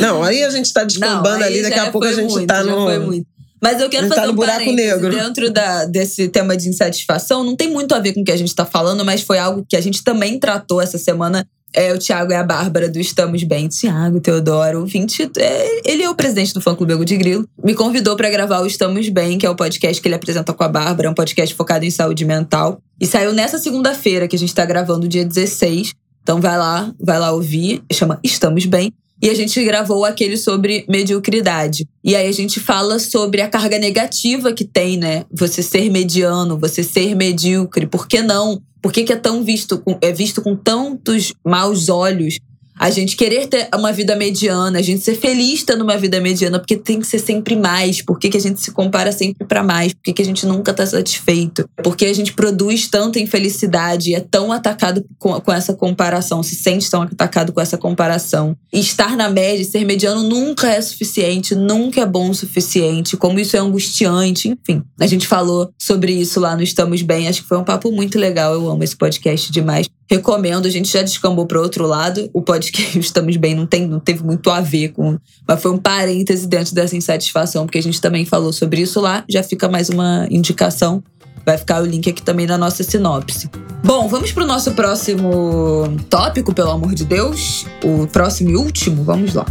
Não, aí a gente tá descambando ali, daqui a pouco a gente muito, tá no. Foi muito. Mas eu quero tá fazer tá um buraco negro. dentro da, desse tema de insatisfação. Não tem muito a ver com o que a gente está falando, mas foi algo que a gente também tratou essa semana é, o Thiago é a Bárbara do Estamos Bem. Thiago Teodoro, 20, é, ele é o presidente do fã clube Ego de Grilo. Me convidou para gravar o Estamos Bem, que é o podcast que ele apresenta com a Bárbara, é um podcast focado em saúde mental. E saiu nessa segunda-feira que a gente tá gravando, dia 16. Então vai lá, vai lá ouvir. Chama Estamos Bem. E a gente gravou aquele sobre mediocridade. E aí a gente fala sobre a carga negativa que tem, né? Você ser mediano, você ser medíocre. Por que não? Por que, que é tão visto, é visto com tantos maus olhos a gente querer ter uma vida mediana, a gente ser feliz tendo uma vida mediana, porque tem que ser sempre mais. Por que, que a gente se compara sempre para mais? Por que, que a gente nunca tá satisfeito? Porque a gente produz tanta infelicidade e é tão atacado com, com essa comparação, se sente tão atacado com essa comparação. E estar na média, ser mediano nunca é suficiente, nunca é bom o suficiente, como isso é angustiante, enfim. A gente falou sobre isso lá no Estamos Bem, acho que foi um papo muito legal, eu amo esse podcast demais. Recomendo, a gente já descambou para outro lado. O podcast Estamos Bem não, tem, não teve muito a ver com. Mas foi um parêntese dentro dessa insatisfação, porque a gente também falou sobre isso lá. Já fica mais uma indicação. Vai ficar o link aqui também na nossa sinopse. Bom, vamos para o nosso próximo tópico, pelo amor de Deus. O próximo e último. Vamos lá.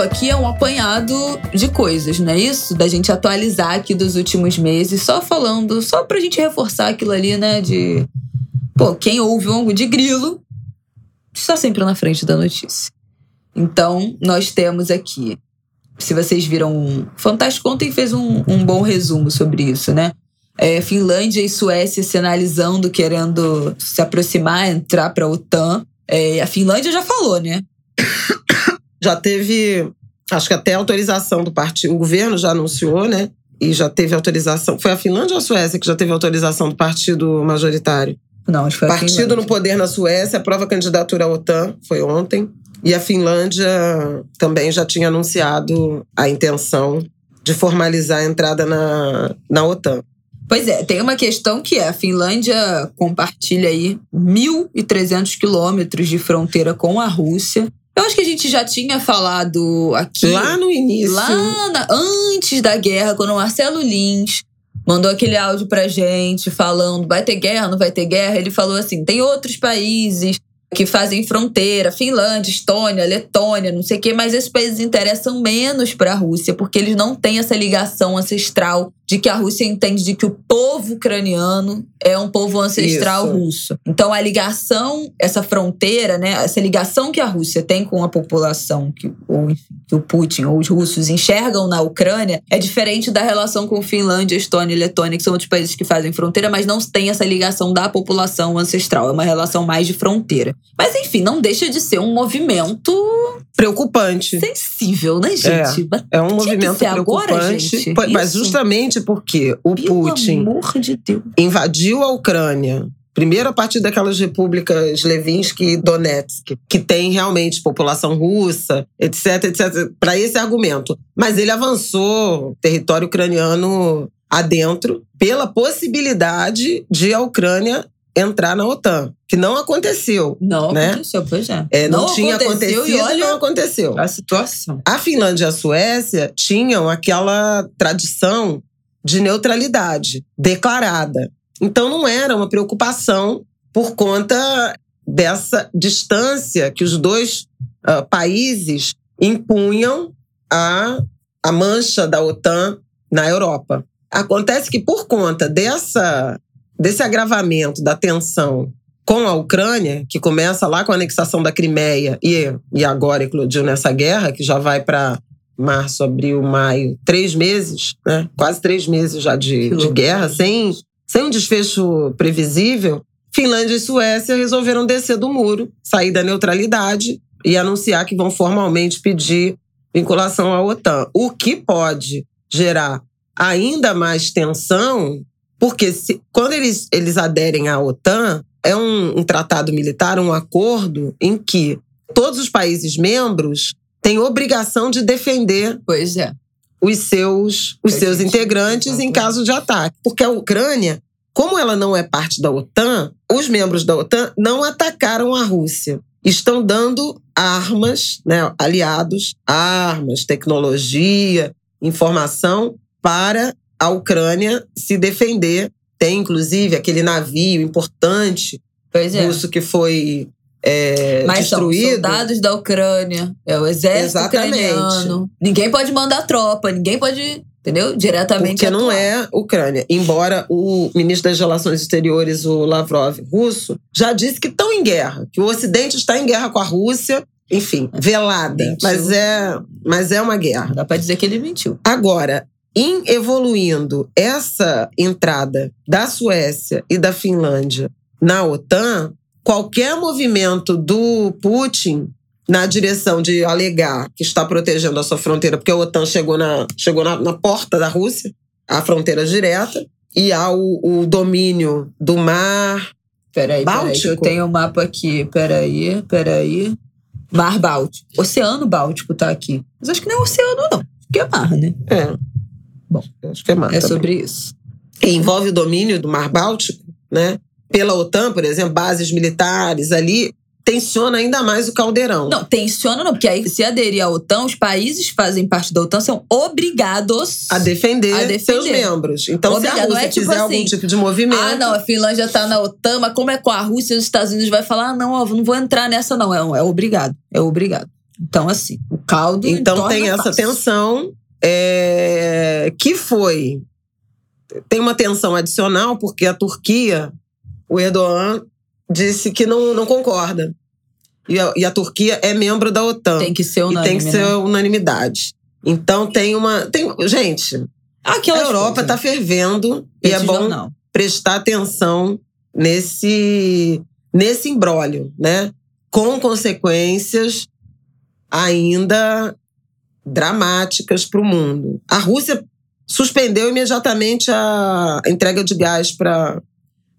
Aqui é um apanhado de coisas, não é isso? Da gente atualizar aqui dos últimos meses, só falando, só pra gente reforçar aquilo ali, né? De. Pô, quem ouve o ongo de grilo está sempre na frente da notícia. Então, nós temos aqui. Se vocês viram. Fantástico ontem fez um, um bom resumo sobre isso, né? É, Finlândia e Suécia sinalizando, querendo se aproximar, entrar para OTAN. É, a Finlândia já falou, né? Já teve, acho que até autorização do partido, o governo já anunciou, né? E já teve autorização. Foi a Finlândia ou a Suécia que já teve autorização do partido majoritário? Não, acho que foi a Partido Finlândia. no poder na Suécia, aprova a candidatura à OTAN, foi ontem. E a Finlândia também já tinha anunciado a intenção de formalizar a entrada na, na OTAN. Pois é, tem uma questão que é a Finlândia compartilha aí 1.300 quilômetros de fronteira com a Rússia. Eu acho que a gente já tinha falado aqui. Lá no início. Lá na, antes da guerra, quando o Marcelo Lins mandou aquele áudio pra gente falando: vai ter guerra, não vai ter guerra. Ele falou assim: tem outros países que fazem fronteira, Finlândia, Estônia, Letônia, não sei o quê, mas esses países interessam menos para a Rússia, porque eles não têm essa ligação ancestral de que a Rússia entende de que o povo ucraniano é um povo ancestral Isso. russo. Então a ligação, essa fronteira, né, essa ligação que a Rússia tem com a população, que, ou que o Putin ou os russos enxergam na Ucrânia, é diferente da relação com Finlândia, Estônia e Letônia, que são outros países que fazem fronteira, mas não tem essa ligação da população ancestral. É uma relação mais de fronteira. Mas enfim, não deixa de ser um movimento Preocupante. sensível, né, gente? Mas É um movimento ser agora, preocupante. gente? Mas Isso. justamente porque o Pelo Putin de invadiu a Ucrânia. Primeiro a partir daquelas repúblicas Levinsky e Donetsk, que tem realmente população russa, etc, etc, para esse argumento. Mas ele avançou território ucraniano adentro pela possibilidade de a Ucrânia entrar na OTAN, que não aconteceu. Não Né? aconteceu, pois é. É, não, tinha aconteceu acontecido e olha não aconteceu. a situação. A Finlândia e a Suécia tinham aquela tradição de neutralidade declarada. Então não era uma preocupação por conta dessa distância que os dois ah, países impunham à, à mancha da OTAN na Europa. Acontece que por conta dessa, desse agravamento da tensão com a Ucrânia, que começa lá com a anexação da Crimeia e, e agora eclodiu nessa guerra, que já vai para março, abril, maio, três meses, né? quase três meses já de, de guerra, sem, sem um desfecho previsível, Finlândia e Suécia resolveram descer do muro, sair da neutralidade e anunciar que vão formalmente pedir vinculação à OTAN. O que pode gerar ainda mais tensão, porque se, quando eles, eles aderem à OTAN, é um, um tratado militar, um acordo em que todos os países membros têm obrigação de defender Pois é. os seus, os seus sentido, integrantes em caso de ataque. Porque a Ucrânia, como ela não é parte da OTAN, os membros da OTAN não atacaram a Rússia. Estão dando armas, né, aliados, armas, tecnologia, informação para a Ucrânia se defender. Tem, inclusive, aquele navio importante é. russo que foi é, Mas são destruído. soldados da Ucrânia, é o exército Exatamente. ucraniano. Ninguém pode mandar tropa, ninguém pode, entendeu? Diretamente Porque não atuar. é Ucrânia. Embora o ministro das Relações Exteriores, o Lavrov, russo, já disse que estão em guerra, que o Ocidente está em guerra com a Rússia, enfim, velada. Mentiu. Mas é, mas é uma guerra. Dá pra dizer que ele mentiu. Agora, em evoluindo essa entrada da Suécia e da Finlândia na OTAN, qualquer movimento do Putin na direção de alegar que está protegendo a sua fronteira, porque a OTAN chegou na, chegou na, na porta da Rússia, a fronteira direta, e há o, o domínio do mar. Peraí, peraí, Báltico? que eu tenho o mapa aqui. Peraí, peraí. Mar Báltico. Oceano Báltico tá aqui. Mas acho que não é oceano, não. Acho que é mar, né? É. Bom, acho que é mar. É sobre isso. E envolve o domínio do Mar Báltico, né? Pela OTAN, por exemplo, bases militares ali, tensiona ainda mais o caldeirão. Não, tensiona não, porque aí se aderir à OTAN, os países que fazem parte da OTAN são obrigados a defender, a defender. seus membros. Então, Obrigado. se a Rússia é tipo fizer assim, algum tipo de movimento... Ah, não, a Finlândia tá na OTAN, mas como é com a Rússia e os Estados Unidos vai falar, ah, não, ó, não vou entrar nessa não, é, é obrigado, é obrigado. Então, assim, o caldo Então tem essa fácil. tensão é, que foi... Tem uma tensão adicional, porque a Turquia, o Erdogan disse que não, não concorda. E a, e a, Turquia é membro da OTAN. Tem que ser unanimidade. E tem que ser né? unanimidade. Então tem uma. Tem, gente, Aquelas a Europa está fervendo e é bom jornal. prestar atenção nesse, nesse imbróglio, né? Com consequências ainda dramáticas para o mundo. A Rússia suspendeu imediatamente a entrega de gás para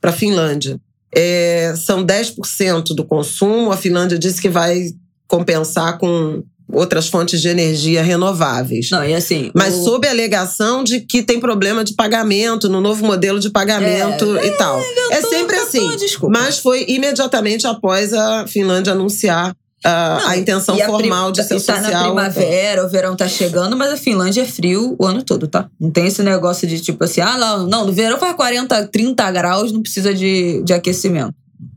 a Finlândia é, são 10% do consumo. A Finlândia disse que vai compensar com outras fontes de energia renováveis. Não, e assim, Mas o... sob a alegação de que tem problema de pagamento no novo modelo de pagamento é, e tal. É, sempre assim. Mas foi imediatamente após a Finlândia anunciar a, a intenção formal de ser tá social. na primavera, o verão tá chegando, mas a Finlândia é frio o ano todo, tá? Não tem esse negócio de tipo assim, ah, não, não no verão faz 40, 30 graus, não precisa de, de aquecimento.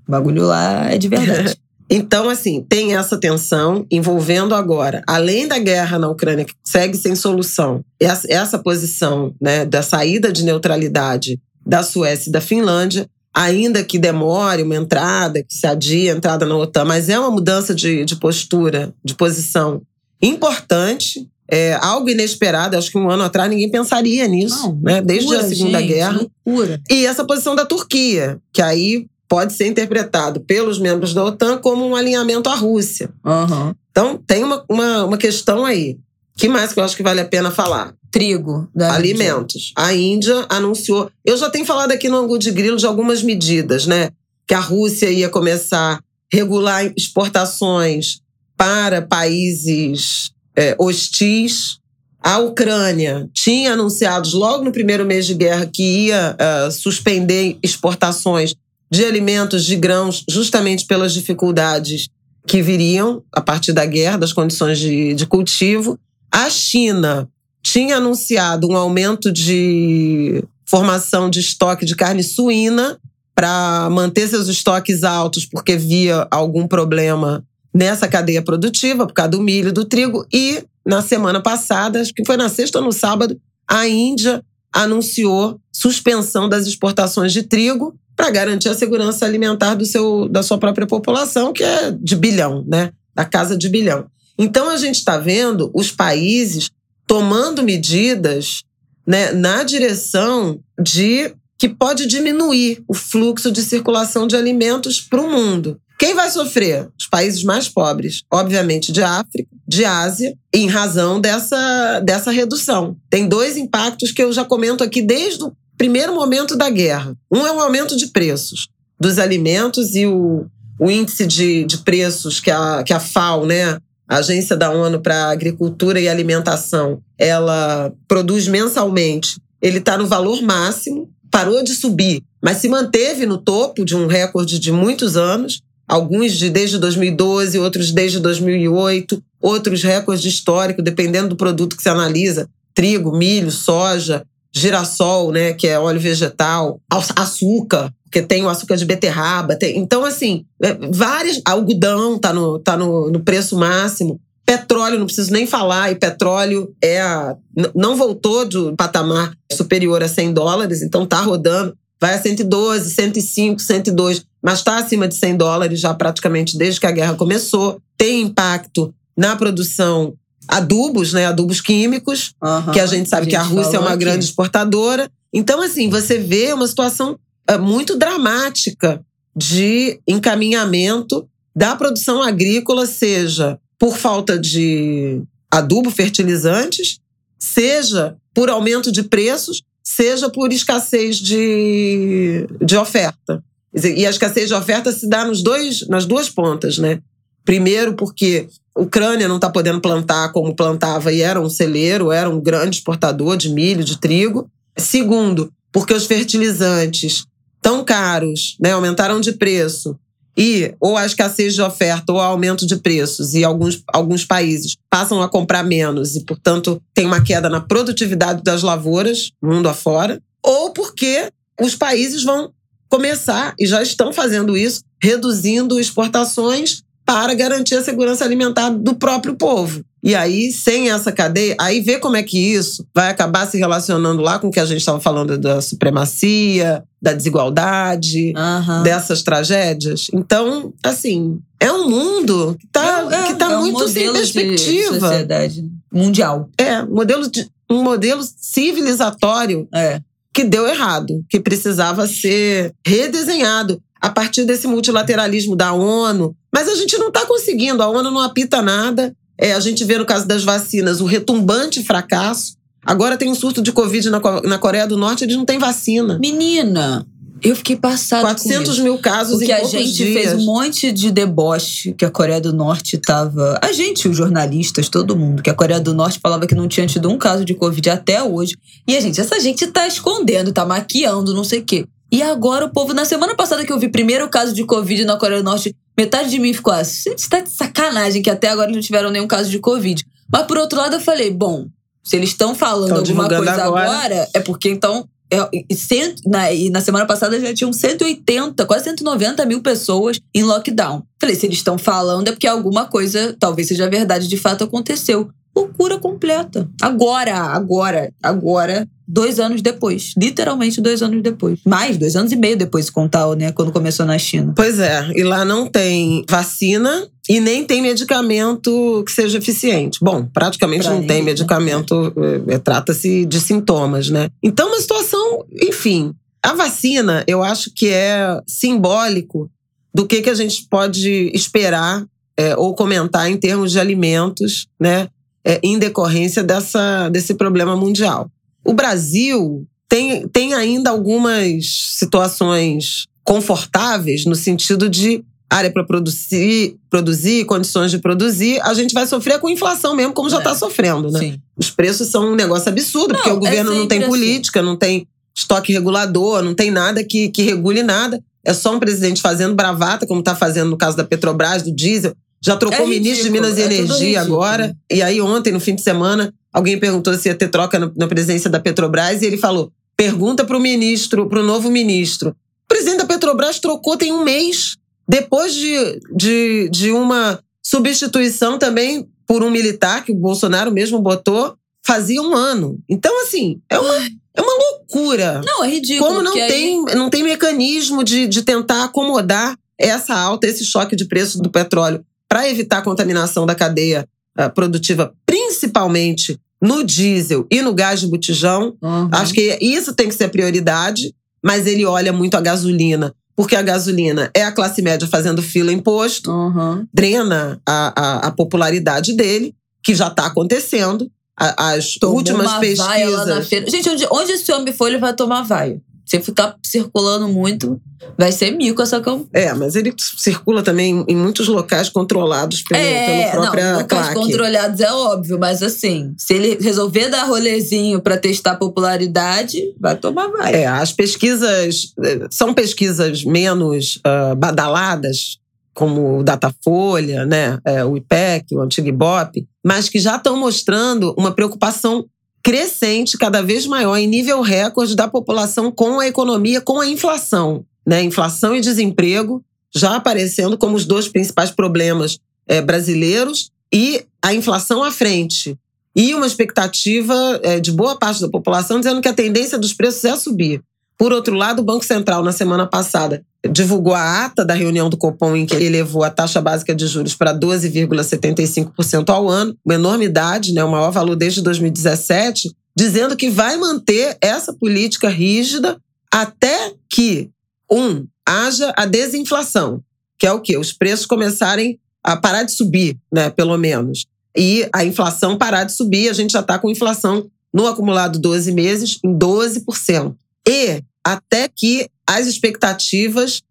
O bagulho lá é de verdade. Então, assim, tem essa tensão envolvendo agora, além da guerra na Ucrânia, que segue sem solução, essa, essa posição né, da saída de neutralidade da Suécia e da Finlândia, ainda que demore uma entrada, que se adie a entrada na OTAN, mas é uma mudança de, de postura, de posição importante, é algo inesperado. Acho que um ano atrás ninguém pensaria nisso, Não, né? Desde loucura, a Segunda gente, Guerra. Loucura. E essa posição da Turquia, que aí pode ser interpretado pelos membros da OTAN como um alinhamento à Rússia. Uhum. Então tem uma, uma, uma questão aí. Que mais que eu acho que vale a pena falar? trigo. alimentos. Índia. A Índia anunciou. Eu já tenho falado aqui no Angu de Grilo de algumas medidas, né? Que a Rússia ia começar a regular exportações para países é, hostis. A Ucrânia tinha anunciado logo no primeiro mês de guerra que ia uh, suspender exportações de alimentos, de grãos, justamente pelas dificuldades que viriam a partir da guerra, das condições de, de cultivo. A China tinha anunciado um aumento de formação de estoque de carne suína para manter seus estoques altos, porque via algum problema nessa cadeia produtiva, por causa do milho do trigo. E na semana passada, acho que foi na sexta ou no sábado, a Índia anunciou suspensão das exportações de trigo para garantir a segurança alimentar do seu, da sua própria população, que é de bilhão, né? Da casa de bilhão. Então a gente está vendo os países tomando medidas né, na direção de que pode diminuir o fluxo de circulação de alimentos para o mundo. Quem vai sofrer? Os países mais pobres, obviamente de África, de Ásia, em razão dessa, dessa redução. Tem dois impactos que eu já comento aqui desde o primeiro momento da guerra. Um é o aumento de preços dos alimentos e o, o índice de, de preços que a, que a FAO, né, a Agência da ONU para Agricultura e Alimentação, ela produz mensalmente. Ele está no valor máximo, parou de subir, mas se manteve no topo de um recorde de muitos anos. Alguns de desde 2012, outros desde 2008, outros recordes históricos, dependendo do produto que se analisa: trigo, milho, soja, girassol, né, que é óleo vegetal, açúcar, porque tem o açúcar de beterraba. Tem, então, assim, é, várias. Algodão tá no, tá no, no preço máximo. Petróleo, não preciso nem falar, e petróleo é a, não voltou do patamar superior a 100 dólares, então tá rodando, vai a 112, 105, 102, mas está acima de 100 dólares já praticamente desde que a guerra começou. Tem impacto na produção adubos, né, adubos químicos, uhum, que a gente sabe a gente que a Rússia é uma aqui. grande exportadora. Então, assim, você vê uma situação muito dramática de encaminhamento da produção agrícola, seja por falta de adubo, fertilizantes, seja por aumento de preços, seja por escassez de, de oferta. E a escassez de oferta se dá nos dois, nas duas pontas, né? Primeiro, porque a Ucrânia não está podendo plantar como plantava e era um celeiro, era um grande exportador de milho, de trigo. Segundo, porque os fertilizantes tão caros, né, aumentaram de preço. E ou a escassez de oferta ou aumento de preços. E alguns, alguns países passam a comprar menos e, portanto, tem uma queda na produtividade das lavouras, mundo afora, ou porque os países vão começar, e já estão fazendo isso, reduzindo exportações para garantir a segurança alimentar do próprio povo. E aí, sem essa cadeia, aí vê como é que isso vai acabar se relacionando lá com o que a gente estava falando da supremacia, da desigualdade, uhum. dessas tragédias. Então, assim, é um mundo que está é, que tá é muito um sem perspectiva. De sociedade mundial. É, modelo de, um modelo civilizatório é. que deu errado, que precisava ser redesenhado a partir desse multilateralismo da ONU. Mas a gente não está conseguindo, a ONU não apita nada. É, a gente vê no caso das vacinas o retumbante fracasso. Agora tem um surto de Covid na, na Coreia do Norte, eles não têm vacina. Menina, eu fiquei passada 400 mil casos Porque em a gente dias. fez um monte de deboche que a Coreia do Norte estava. A gente, os jornalistas, todo mundo, que a Coreia do Norte falava que não tinha tido um caso de Covid até hoje. E a gente, essa gente tá escondendo, tá maquiando, não sei o quê. E agora o povo, na semana passada que eu vi primeiro caso de Covid na Coreia do Norte, metade de mim ficou assim, gente, tá de sacanagem que até agora não tiveram nenhum caso de Covid. Mas por outro lado eu falei, bom, se eles estão falando tão alguma coisa agora. agora, é porque então é, e, cento, na, e na semana passada já tinham 180, quase 190 mil pessoas em lockdown. Falei, se eles estão falando é porque alguma coisa, talvez seja verdade, de fato aconteceu. Loucura completa. Agora, agora, agora dois anos depois. Literalmente dois anos depois. Mais, dois anos e meio depois, contar, né? Quando começou na China. Pois é. E lá não tem vacina e nem tem medicamento que seja eficiente. Bom, praticamente pra não tem né? medicamento. É, Trata-se de sintomas, né? Então, uma situação, enfim. A vacina, eu acho que é simbólico do que, que a gente pode esperar é, ou comentar em termos de alimentos, né? É, em decorrência dessa, desse problema mundial. O Brasil tem, tem ainda algumas situações confortáveis no sentido de área para produzir, produzir, condições de produzir, a gente vai sofrer com inflação mesmo, como já está é. sofrendo, né? Sim. Os preços são um negócio absurdo, não, porque o governo é não tem assim. política, assim. não tem estoque regulador, não tem nada que, que regule nada. É só um presidente fazendo bravata, como está fazendo no caso da Petrobras, do diesel. Já trocou é ministro de Minas e é Energia agora. E aí, ontem, no fim de semana, Alguém perguntou se ia ter troca na presidência da Petrobras e ele falou: pergunta para o ministro, para o novo ministro. O presidente da Petrobras trocou tem um mês, depois de, de, de uma substituição também por um militar que o Bolsonaro mesmo botou, fazia um ano. Então, assim, é uma, é uma loucura. Não, é ridículo. Como não tem, aí... não tem mecanismo de, de tentar acomodar essa alta, esse choque de preço do petróleo para evitar a contaminação da cadeia uh, produtiva, principalmente no diesel e no gás de botijão. Uhum. Acho que isso tem que ser prioridade, mas ele olha muito a gasolina. Porque a gasolina é a classe média fazendo fila imposto, uhum. drena a, a, a, popularidade dele, que já está acontecendo. As Tomou últimas pesquisas. Vaia lá na feira. Gente, onde, onde esse homem for, ele vai tomar vaia. Se ficar circulando muito, vai ser mico essa campanha. É, mas ele circula também em muitos locais controlados pelo, é, pelo próprio não, locais claque. controlados é óbvio, mas assim, se ele resolver dar rolezinho para testar popularidade, vai tomar vai. É, as pesquisas eh, são pesquisas menos uh, badaladas, como o Datafolha, né, é, o IPEC, o antigo IBOP, mas que já estão mostrando uma preocupação crescente, cada vez maior, em nível recorde da população com a economia, com a inflação. Né? Inflação e desemprego já aparecendo como os dois principais problemas é, brasileiros e a inflação à frente. E uma expectativa é, de boa parte da população dizendo que a tendência dos preços é subir. Por outro lado, o Banco Central, na semana passada, divulgou a ata da reunião do Copom em que ele elevou a taxa básica de juros para 12,75% ao ano, uma enormidade, né, o maior valor desde 2017, dizendo que vai manter essa política rígida até que, um, haja a desinflação, que é o quê? Os preços começarem a parar de subir, né, pelo menos. E a inflação parar de subir, a gente já está com inflação no acumulado 12 meses em 12% e até que as expectativas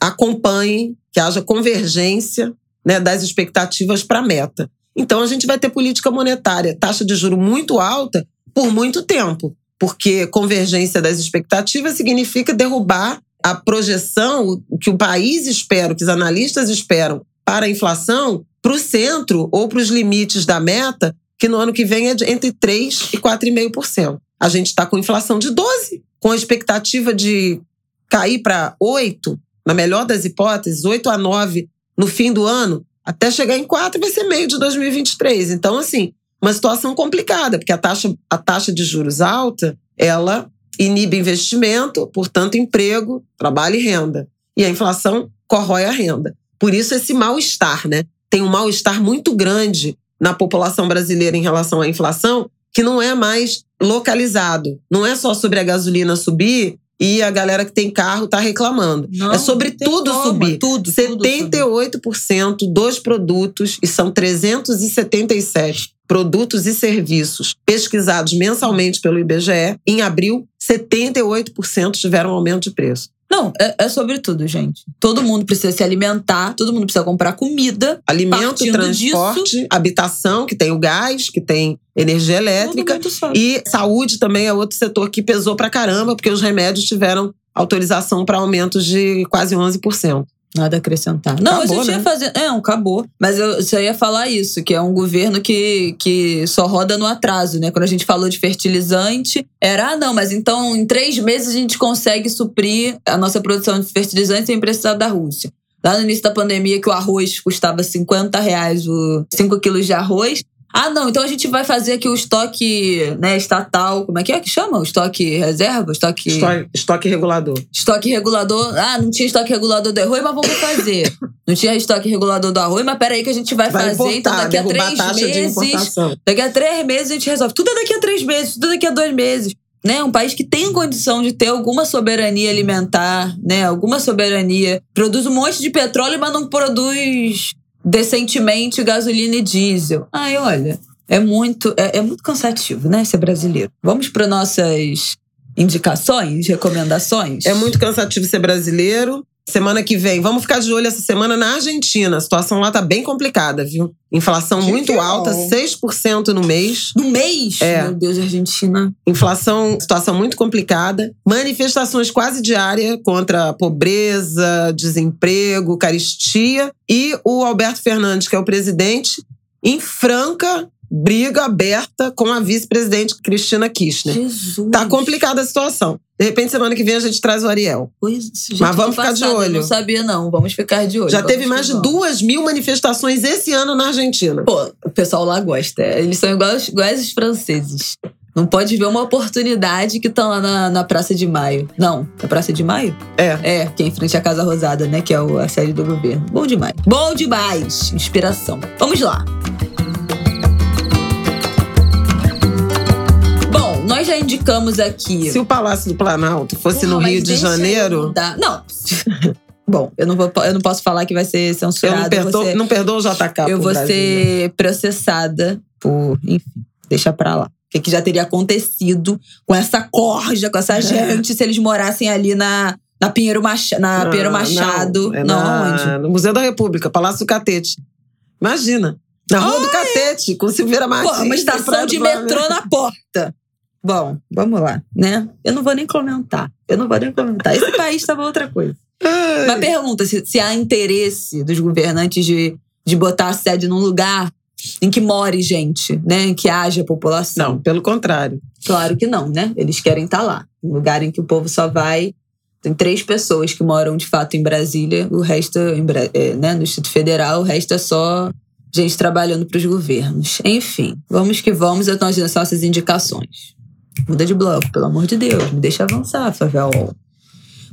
acompanhem, que haja convergência né, das expectativas para a meta. Então a gente vai ter política monetária, taxa de juro muito alta por muito tempo, porque convergência das expectativas significa derrubar a projeção, o que o país espera, o que os analistas esperam para a inflação, para o centro ou para os limites da meta, que no ano que vem é entre 3% e 4,5%. A gente está com inflação de 12%, com a expectativa de cair para 8%, na melhor das hipóteses, 8 a 9% no fim do ano, até chegar em 4 vai ser meio de 2023. Então, assim, uma situação complicada, porque a taxa, a taxa de juros alta, ela inibe investimento, portanto, emprego, trabalho e renda. E a inflação corrói a renda. Por isso, esse mal-estar, né? Tem um mal-estar muito grande na população brasileira em relação à inflação, que não é mais localizado. Não é só sobre a gasolina subir e a galera que tem carro tá reclamando. Não, é sobre tudo como, subir. Tudo, 78% tudo dos produtos, e são 377 produtos e serviços pesquisados mensalmente pelo IBGE, em abril, 78% tiveram aumento de preço. Não, é, é sobre tudo, gente. Todo mundo precisa se alimentar, todo mundo precisa comprar comida. Alimento, transporte, disso, habitação, que tem o gás, que tem energia elétrica. E saúde também é outro setor que pesou pra caramba, porque os remédios tiveram autorização para aumentos de quase 11%. Nada a acrescentar. Não, acabou, a gente né? ia fazer. É, acabou. Mas eu só ia falar isso, que é um governo que, que só roda no atraso, né? Quando a gente falou de fertilizante, era, ah, não, mas então em três meses a gente consegue suprir a nossa produção de fertilizante sem precisar da Rússia. Lá no início da pandemia, que o arroz custava 50 reais, o 5 quilos de arroz, ah, não, então a gente vai fazer aqui o estoque né, estatal. Como é que é que chama? O estoque reserva? Estoque... estoque. Estoque regulador. Estoque regulador. Ah, não tinha estoque regulador do arroz, mas vamos fazer. não tinha estoque regulador do arroz, mas peraí que a gente vai, vai fazer. então daqui a três meses. Daqui a três meses a gente resolve. Tudo é daqui a três meses, tudo é daqui a dois meses. Né, um país que tem condição de ter alguma soberania alimentar, né, alguma soberania, produz um monte de petróleo, mas não produz decentemente gasolina e diesel. Ai, olha, é muito, é, é muito cansativo, né, ser brasileiro. Vamos para nossas indicações, recomendações? É muito cansativo ser brasileiro. Semana que vem, vamos ficar de olho essa semana na Argentina. A situação lá tá bem complicada, viu? Inflação que muito que alta, 6% no mês. No mês? É. Meu Deus, Argentina. Inflação, situação muito complicada. Manifestações quase diárias contra a pobreza, desemprego, caristia. E o Alberto Fernandes, que é o presidente, em franca briga aberta com a vice-presidente Cristina Kirchner. Jesus. Tá complicada a situação. De repente, semana que vem a gente traz o Ariel. Pois, gente, Mas vamos ficar de olho. não sabia, não. Vamos ficar de olho. Já vamos teve mais de duas mil manifestações esse ano na Argentina. Pô, o pessoal lá gosta. Eles são iguais, iguais os franceses. Não pode ver uma oportunidade que estão lá na, na, Praça de Maio. Não, na Praça de Maio? É. É, que é em frente à Casa Rosada, né? Que é a sede do governo. Bom demais. Bom demais. Inspiração. Vamos lá. Nós já indicamos aqui. Se o Palácio do Planalto fosse Porra, no Rio de Janeiro. Não. Bom, eu não, vou, eu não posso falar que vai ser censurado. Eu não, perdoo, ser, não perdoo o JK. Eu vou Brasil, ser processada por. Enfim, deixa pra lá. O que, que já teria acontecido com essa corja, com essa é. gente, se eles morassem ali na, na Pinheiro, Mach, na não, Pinheiro Machado? Não, é não na, onde? No Museu da República, Palácio do Catete. Imagina. Na Rua Ai. do Catete, com Silveira Martins. Pô, uma estação de metrô na porta. Bom, vamos lá, né? Eu não vou nem comentar. Eu não vou nem comentar. Esse país estava outra coisa. Ai. Mas pergunta se, se há interesse dos governantes de, de botar a sede num lugar em que more gente, né? Em que haja população. Não, pelo contrário. Claro que não, né? Eles querem estar tá lá. Um lugar em que o povo só vai. Tem três pessoas que moram de fato em Brasília, o resto, é, né, no Distrito Federal, o resto é só gente trabalhando para os governos. Enfim, vamos que vamos, estou as nossas indicações. Muda de bloco, pelo amor de Deus. Me deixa avançar, Favel.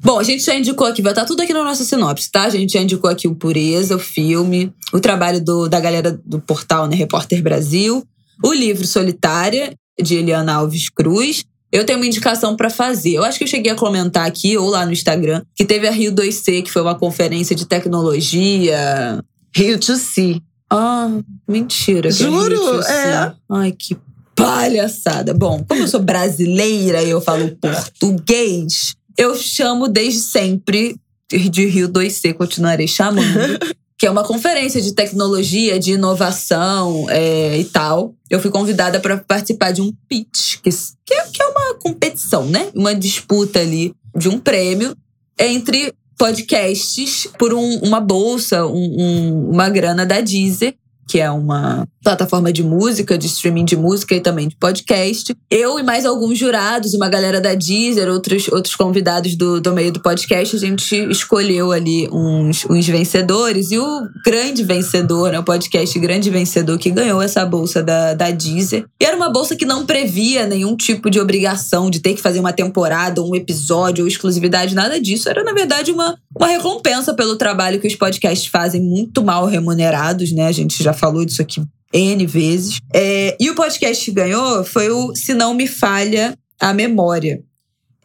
Bom, a gente já indicou aqui, vai estar tudo aqui na nossa sinopse, tá? A gente já indicou aqui o Pureza, o filme, o trabalho do, da galera do portal, né, Repórter Brasil, o livro Solitária, de Eliana Alves Cruz. Eu tenho uma indicação para fazer. Eu acho que eu cheguei a comentar aqui, ou lá no Instagram, que teve a Rio 2C, que foi uma conferência de tecnologia. Rio 2C. Ah, mentira. Juro? É. Ai, que palhaçada. Bom, como eu sou brasileira e eu falo português, eu chamo desde sempre de Rio 2C, continuarei chamando. que é uma conferência de tecnologia, de inovação é, e tal. Eu fui convidada para participar de um pitch, que, que, é, uma competição, né? Uma disputa ali de um prêmio entre podcasts por um, uma bolsa, um, um, uma grana da Deezer que é uma plataforma de música, de streaming de música e também de podcast. Eu e mais alguns jurados, uma galera da Deezer, outros, outros convidados do, do meio do podcast, a gente escolheu ali uns, uns vencedores. E o grande vencedor, né, o podcast grande vencedor que ganhou essa bolsa da, da Deezer. E era uma bolsa que não previa nenhum tipo de obrigação de ter que fazer uma temporada, um episódio ou exclusividade, nada disso. Era, na verdade, uma, uma recompensa pelo trabalho que os podcasts fazem, muito mal remunerados, né? A gente já falou disso aqui N vezes. É, e o podcast que ganhou foi o Se Não Me Falha a Memória.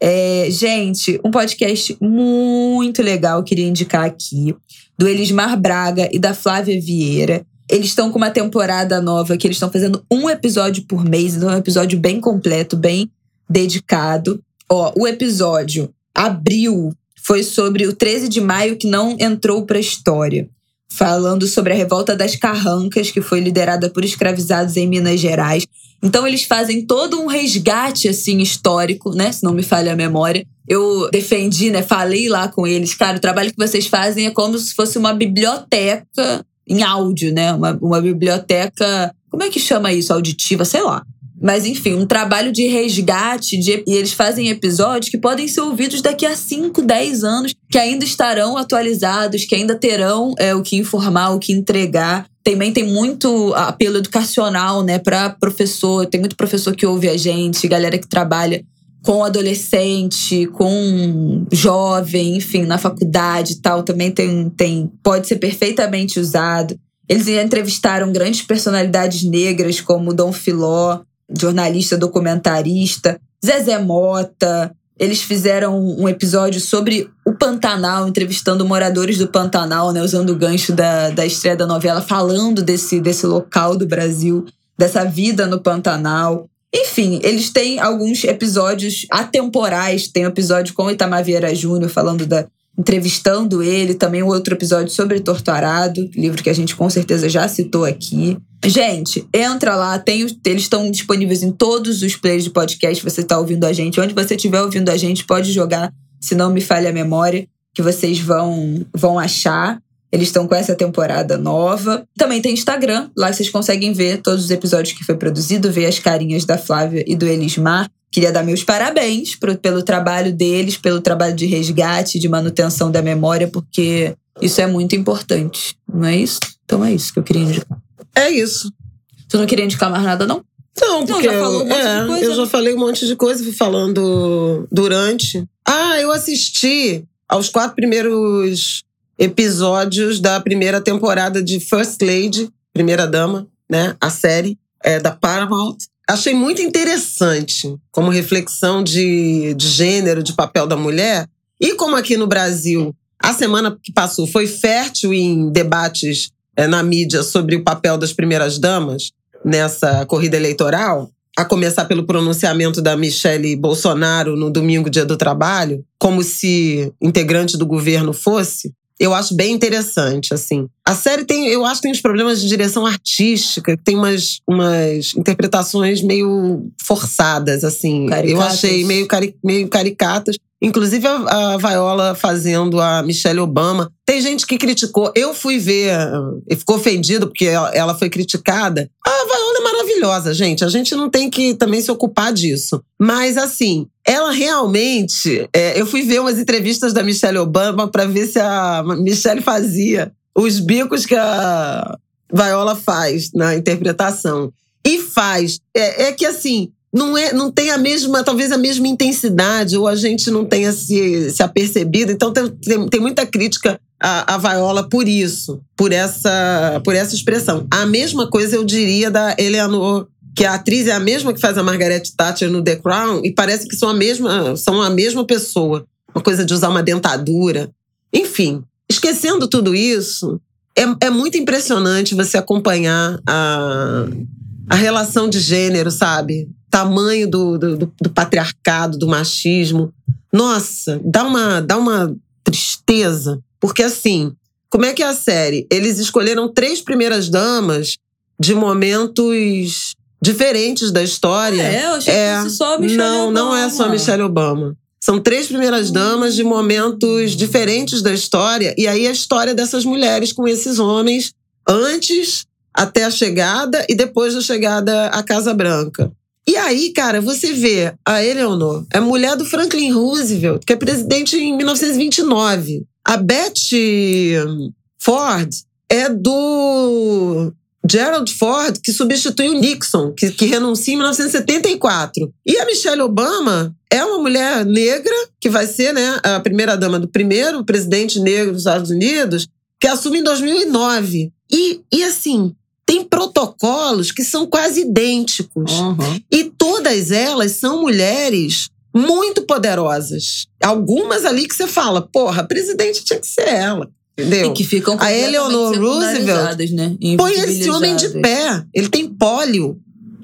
É, gente, um podcast muito legal, queria indicar aqui, do Elismar Braga e da Flávia Vieira. Eles estão com uma temporada nova que eles estão fazendo um episódio por mês, então é um episódio bem completo, bem dedicado. Ó, o episódio abril foi sobre o 13 de maio que não entrou para a história falando sobre a revolta das carrancas, que foi liderada por escravizados em Minas Gerais. Então eles fazem todo um resgate assim histórico, né, se não me falha a memória. Eu defendi, né, falei lá com eles, cara, o trabalho que vocês fazem é como se fosse uma biblioteca em áudio, né? Uma, uma biblioteca, como é que chama isso? Auditiva, sei lá. Mas, enfim, um trabalho de resgate, de, e eles fazem episódios que podem ser ouvidos daqui a 5, 10 anos, que ainda estarão atualizados, que ainda terão é, o que informar, o que entregar. Também tem muito apelo educacional, né, para professor. Tem muito professor que ouve a gente, galera que trabalha com adolescente, com jovem, enfim, na faculdade e tal, também tem, tem pode ser perfeitamente usado. Eles entrevistaram grandes personalidades negras como Dom Filó, jornalista documentarista, Zezé Mota. Eles fizeram um episódio sobre o Pantanal, entrevistando moradores do Pantanal, né, usando o gancho da, da estreia da novela, falando desse, desse local do Brasil, dessa vida no Pantanal. Enfim, eles têm alguns episódios atemporais. Tem um episódio com Itamar Vieira Júnior falando da, entrevistando ele, também um outro episódio sobre Torturado, livro que a gente com certeza já citou aqui. Gente, entra lá, tem, eles estão disponíveis em todos os players de podcast, você está ouvindo a gente. Onde você estiver ouvindo a gente, pode jogar, se não me falha a memória, que vocês vão, vão achar. Eles estão com essa temporada nova. Também tem Instagram, lá vocês conseguem ver todos os episódios que foi produzido, ver as carinhas da Flávia e do Elismar. Queria dar meus parabéns pro, pelo trabalho deles, pelo trabalho de resgate, de manutenção da memória, porque isso é muito importante, não é isso? Então é isso que eu queria indicar. É isso. Tu não queria indicar mais nada, não? Não, porque não, já falou um monte é, de coisa, eu já né? falei um monte de coisa, fui falando durante. Ah, eu assisti aos quatro primeiros episódios da primeira temporada de First Lady, Primeira Dama, né? A série é, da Paramount. Achei muito interessante como reflexão de, de gênero, de papel da mulher. E como aqui no Brasil, a semana que passou foi fértil em debates é, na mídia sobre o papel das primeiras damas nessa corrida eleitoral, a começar pelo pronunciamento da Michele Bolsonaro no domingo, dia do trabalho, como se integrante do governo fosse, eu acho bem interessante, assim. A série tem, eu acho que tem uns problemas de direção artística, tem umas, umas interpretações meio forçadas, assim. Caricatas. Eu achei meio, cari, meio caricatas. Inclusive a, a Viola fazendo a Michelle Obama. Tem gente que criticou. Eu fui ver e ficou ofendido porque ela, ela foi criticada. A Viola é maravilhosa, gente. A gente não tem que também se ocupar disso. Mas, assim, ela realmente. É, eu fui ver umas entrevistas da Michelle Obama para ver se a Michelle fazia os bicos que a Viola faz na interpretação. E faz. É, é que, assim, não, é, não tem a mesma, talvez a mesma intensidade, ou a gente não tenha se, se apercebido. Então tem, tem, tem muita crítica à, à Viola por isso, por essa, por essa expressão. A mesma coisa eu diria da Eleanor, que a atriz é a mesma que faz a Margaret Thatcher no The Crown, e parece que são a mesma, são a mesma pessoa. Uma coisa de usar uma dentadura. Enfim, esquecendo tudo isso, é, é muito impressionante você acompanhar a, a relação de gênero, sabe? tamanho do, do, do, patriarcado, do machismo. Nossa, dá uma, dá uma tristeza. Porque, assim, como é que é a série? Eles escolheram três primeiras damas de momentos diferentes da história. É, eu achei é, que fosse só a Michelle Não, Obama. não é só a Michelle Obama. São três primeiras damas de momentos diferentes da história. E aí a história dessas mulheres com esses homens antes até a chegada e depois da chegada à Casa Branca. E aí, cara, você vê a Eleanor, é mulher do Franklin Roosevelt, que é presidente em 1929. A Betty Ford é do Gerald Ford, que substitui o Nixon, que, que renuncia em 1974. E a Michelle Obama é uma mulher negra, que vai ser né, a primeira-dama do primeiro presidente negro dos Estados Unidos, que assume em 2009. E, e assim, tem protocolos que são quase idênticos. Uhum. E todas elas são mulheres muito poderosas. Algumas ali que você fala, porra, a presidente tinha que ser ela. Entendeu? E que ficam A Eleanor Roosevelt né? põe esse homem de pé. Ele tem pólio.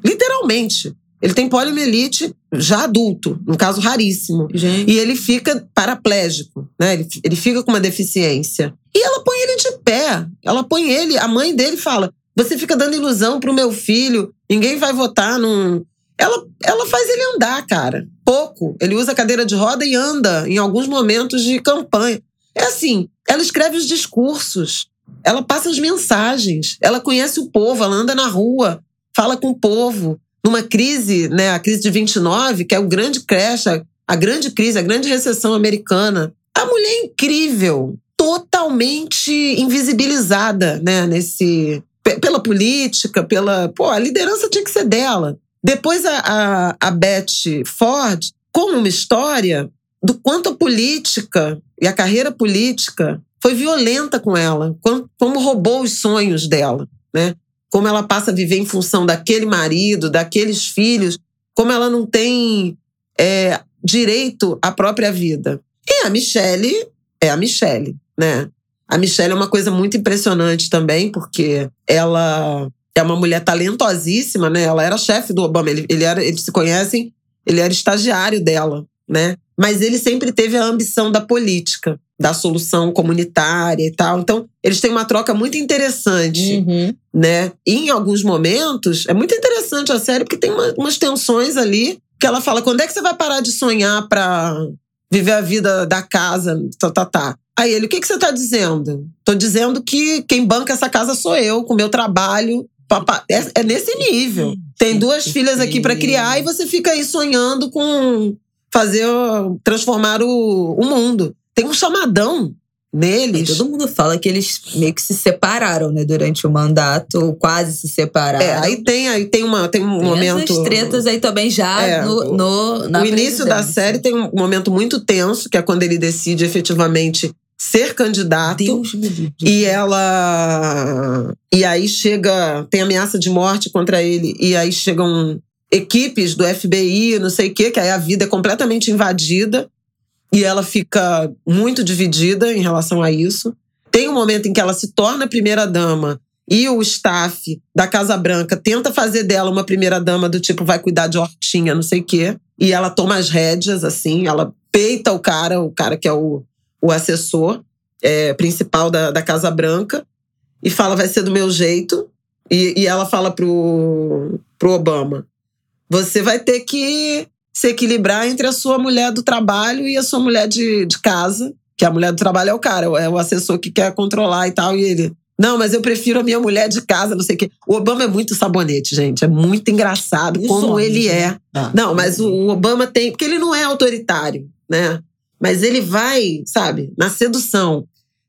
Literalmente. Ele tem poliomielite já adulto, um caso raríssimo. Gente. E ele fica paraplégico, né? Ele, ele fica com uma deficiência. E ela põe ele de pé. Ela põe ele, a mãe dele fala: Você fica dando ilusão pro meu filho, ninguém vai votar num. Ela, ela faz ele andar, cara. Pouco. Ele usa cadeira de roda e anda em alguns momentos de campanha. É assim, ela escreve os discursos, ela passa as mensagens, ela conhece o povo, ela anda na rua, fala com o povo. Numa crise, né, a crise de 29, que é o grande crash, a, grande crise, a grande recessão americana. A mulher é incrível, totalmente invisibilizada, né, nesse pela política, pela, pô, a liderança tinha que ser dela. Depois a, a, a Betty Ford, como uma história do quanto a política e a carreira política foi violenta com ela, como roubou os sonhos dela, né? Como ela passa a viver em função daquele marido, daqueles filhos, como ela não tem é, direito à própria vida. E a Michelle é a Michelle, né? A Michelle é uma coisa muito impressionante também, porque ela é uma mulher talentosíssima, né? Ela era chefe do Obama, ele, ele era, eles se conhecem, ele era estagiário dela, né? Mas ele sempre teve a ambição da política, da solução comunitária e tal. Então, eles têm uma troca muito interessante, Uhum. né? E em alguns momentos, é muito interessante a série, porque tem uma- umas tensões ali que ela fala: quando é que você vai parar de sonhar pra viver a vida da casa? Tá, tá, tá. Aí ele, o que, que você tá dizendo? Tô dizendo que quem banca essa casa sou eu, com o meu trabalho. Papá. É, é nesse nível. Tem duas filhas aqui pra criar e você fica aí sonhando com fazer, transformar o, o mundo. Tem um chamadão E neles. todo mundo fala que eles meio que se separaram, né, durante o mandato, ou quase se separaram. É, aí tem, aí tem, uma, tem um Tem momento. essas tretas aí também já É, no, no, na o início da série tem um momento muito tenso, que é quando ele decide efetivamente ser candidato. Deus me livre. E ela. E aí chega. Tem ameaça de morte contra ele. E aí chegam equipes do FBI, não sei o quê, que aí a vida é completamente invadida. E ela fica muito dividida em relação a isso. Tem um momento em que ela se torna primeira-dama e o staff da Casa Branca tenta fazer dela uma primeira-dama do tipo vai cuidar de hortinha, não sei o quê. E ela toma as rédeas, assim, ela peita o cara, o cara que é o, o assessor é, principal da, da Casa Branca, e fala: vai ser do meu jeito. E, e ela fala pro, pro Obama: você vai ter que se equilibrar entre a sua mulher do trabalho e a sua mulher de, de casa. Que a mulher do trabalho é o cara, é o assessor que quer controlar e tal. E ele. Não, mas eu prefiro a minha mulher de casa, não sei o quê. O Obama é muito sabonete, gente. É muito engraçado Os como homens, ele é. Ah. Não, mas o o Obama tem. Porque ele não é autoritário, né? Mas ele vai, sabe, na sedução.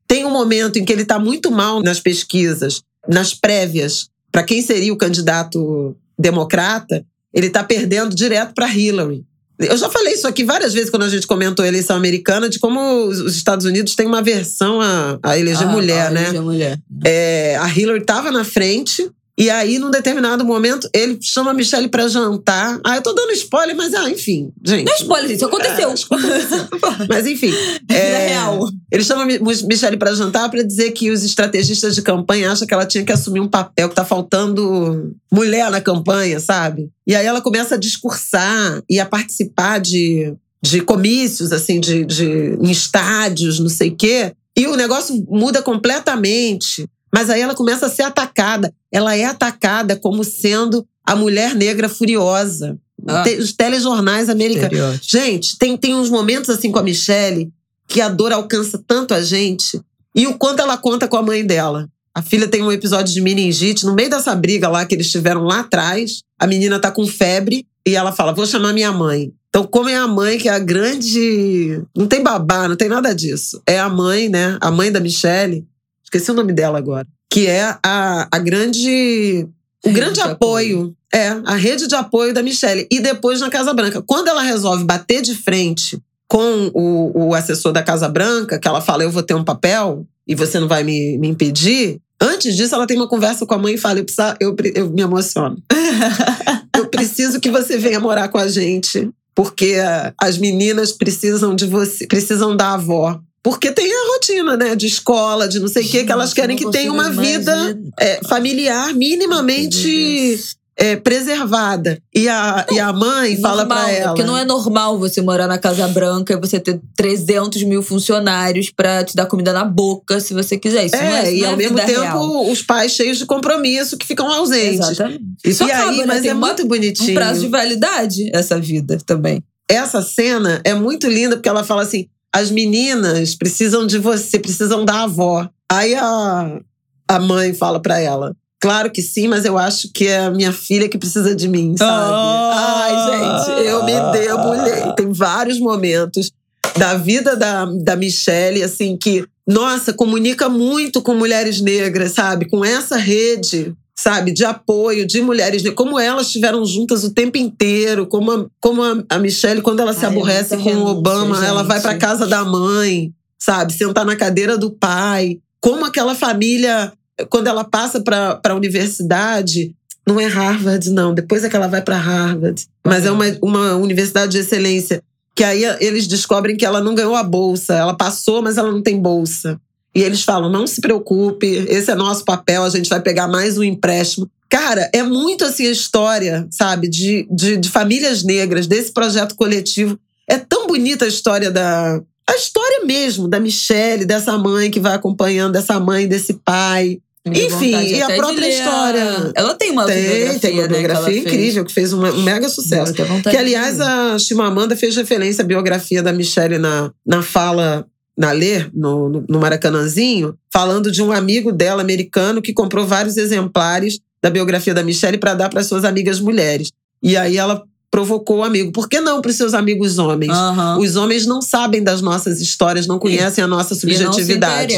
Tem um momento em que ele tá muito mal nas pesquisas, nas prévias, para quem seria o candidato democrata, ele tá perdendo direto para Hillary. Eu já falei isso aqui várias vezes quando a gente comentou a eleição americana, de como os os Estados Unidos têm uma aversão a, a eleger Ah, mulher, ah, né? eleger mulher. É, a Hillary estava na frente. E aí, num determinado momento, ele chama a Michelle pra jantar. Ah, eu tô dando spoiler, mas ah, enfim, gente. Não é spoiler, gente, isso aconteceu. É, aconteceu. mas enfim. É, real. Ele chama Mi- Michelle pra jantar pra dizer que os estrategistas de campanha acham que ela tinha que assumir um papel, que tá faltando mulher na campanha, sabe? E aí ela começa a discursar e a participar de, de comícios, assim, de, de, em estádios, não sei o quê. E o negócio muda completamente. Mas aí ela começa a ser atacada. Ela é atacada como sendo a mulher negra furiosa. Ah. Os telejornais americanos. Gente, tem, tem uns momentos assim com a Michelle que a dor alcança tanto a gente. E o quanto ela conta com a mãe dela. A filha tem um episódio de meningite. No meio dessa briga lá que eles tiveram lá atrás, a menina tá com febre e ela fala: Vou chamar minha mãe. Então, como é a mãe que é a grande. Não tem babá, não tem nada disso. É a mãe, né? A mãe da Michelle. Esqueci o nome dela agora. Que é a, a grande. O Rede grande de apoio. É, a rede de apoio da Michelle. E depois na Casa Branca. Quando ela resolve bater de frente com o, o assessor da Casa Branca, que ela fala: Eu vou ter um papel e você não vai me, me impedir. Antes disso, ela tem uma conversa com a mãe e fala: Eu, precisa, eu, eu me emociono. eu preciso que você venha morar com a gente, porque as meninas precisam de você, precisam da avó. Porque tem a rotina, né? De escola, de não sei o quê, que elas querem não que tenha uma vida é, familiar minimamente é, preservada. E a, e a mãe fala Normal, pra né? ela. Porque não é normal você morar na Casa Branca e você ter 300 mil funcionários pra te dar comida na boca, se você quiser. Isso não é, É, isso e não é ao mesmo tempo real. os pais cheios de compromisso que ficam ausentes. Exatamente. Isso e acaba, aí, né? mas Tem é uma- muito Um bonitinho. prazo de validade, essa vida também. essa cena é muito linda porque ela fala assim: as meninas precisam de você, precisam da avó. Aí a, a mãe fala pra ela: claro que sim, mas eu acho que é a minha filha que precisa de mim, sabe? Ah! Ai, gente, eu me debulhei. Tem vários momentos da vida da, da Michelle, assim, que, nossa, comunica muito com mulheres negras, sabe? Com essa rede. Sabe, de apoio de mulheres negras, como elas estiveram juntas o tempo inteiro, como a, como a, a Michelle, quando ela se Ai, é aborrece com o Obama, ela vai gente. pra casa da mãe, sabe, sentar na cadeira do pai. Como aquela família, quando ela passa pra pra universidade, não é Harvard, não. Depois é que ela vai para Harvard. Mas é uma, uma universidade de excelência. Que aí eles descobrem que ela não ganhou a bolsa. Ela passou, mas ela não tem bolsa. E eles falam: não se preocupe, esse é nosso papel, a gente vai pegar mais um empréstimo. Cara, é muito assim a história, sabe, de, de, de famílias negras, desse projeto coletivo. É tão bonita a história da. A história mesmo da Michelle, dessa mãe que vai acompanhando, dessa mãe, desse pai. Deu Enfim, e a própria história. Ela tem uma Tem, biografia, tem uma né, que biografia fez. incrível, que fez um, mega sucesso. Que, aliás, a Chimamanda fez referência à biografia da Michelle na, na fala, na Lê, no, no, no Maracanãzinho, falando de um amigo dela, americano, que comprou vários exemplares da biografia da Michelle para dar para suas amigas mulheres. E aí ela provocou o amigo. Por que não para os seus amigos homens? Aham. Os homens não sabem das nossas histórias, não conhecem a nossa E não se subjetividade.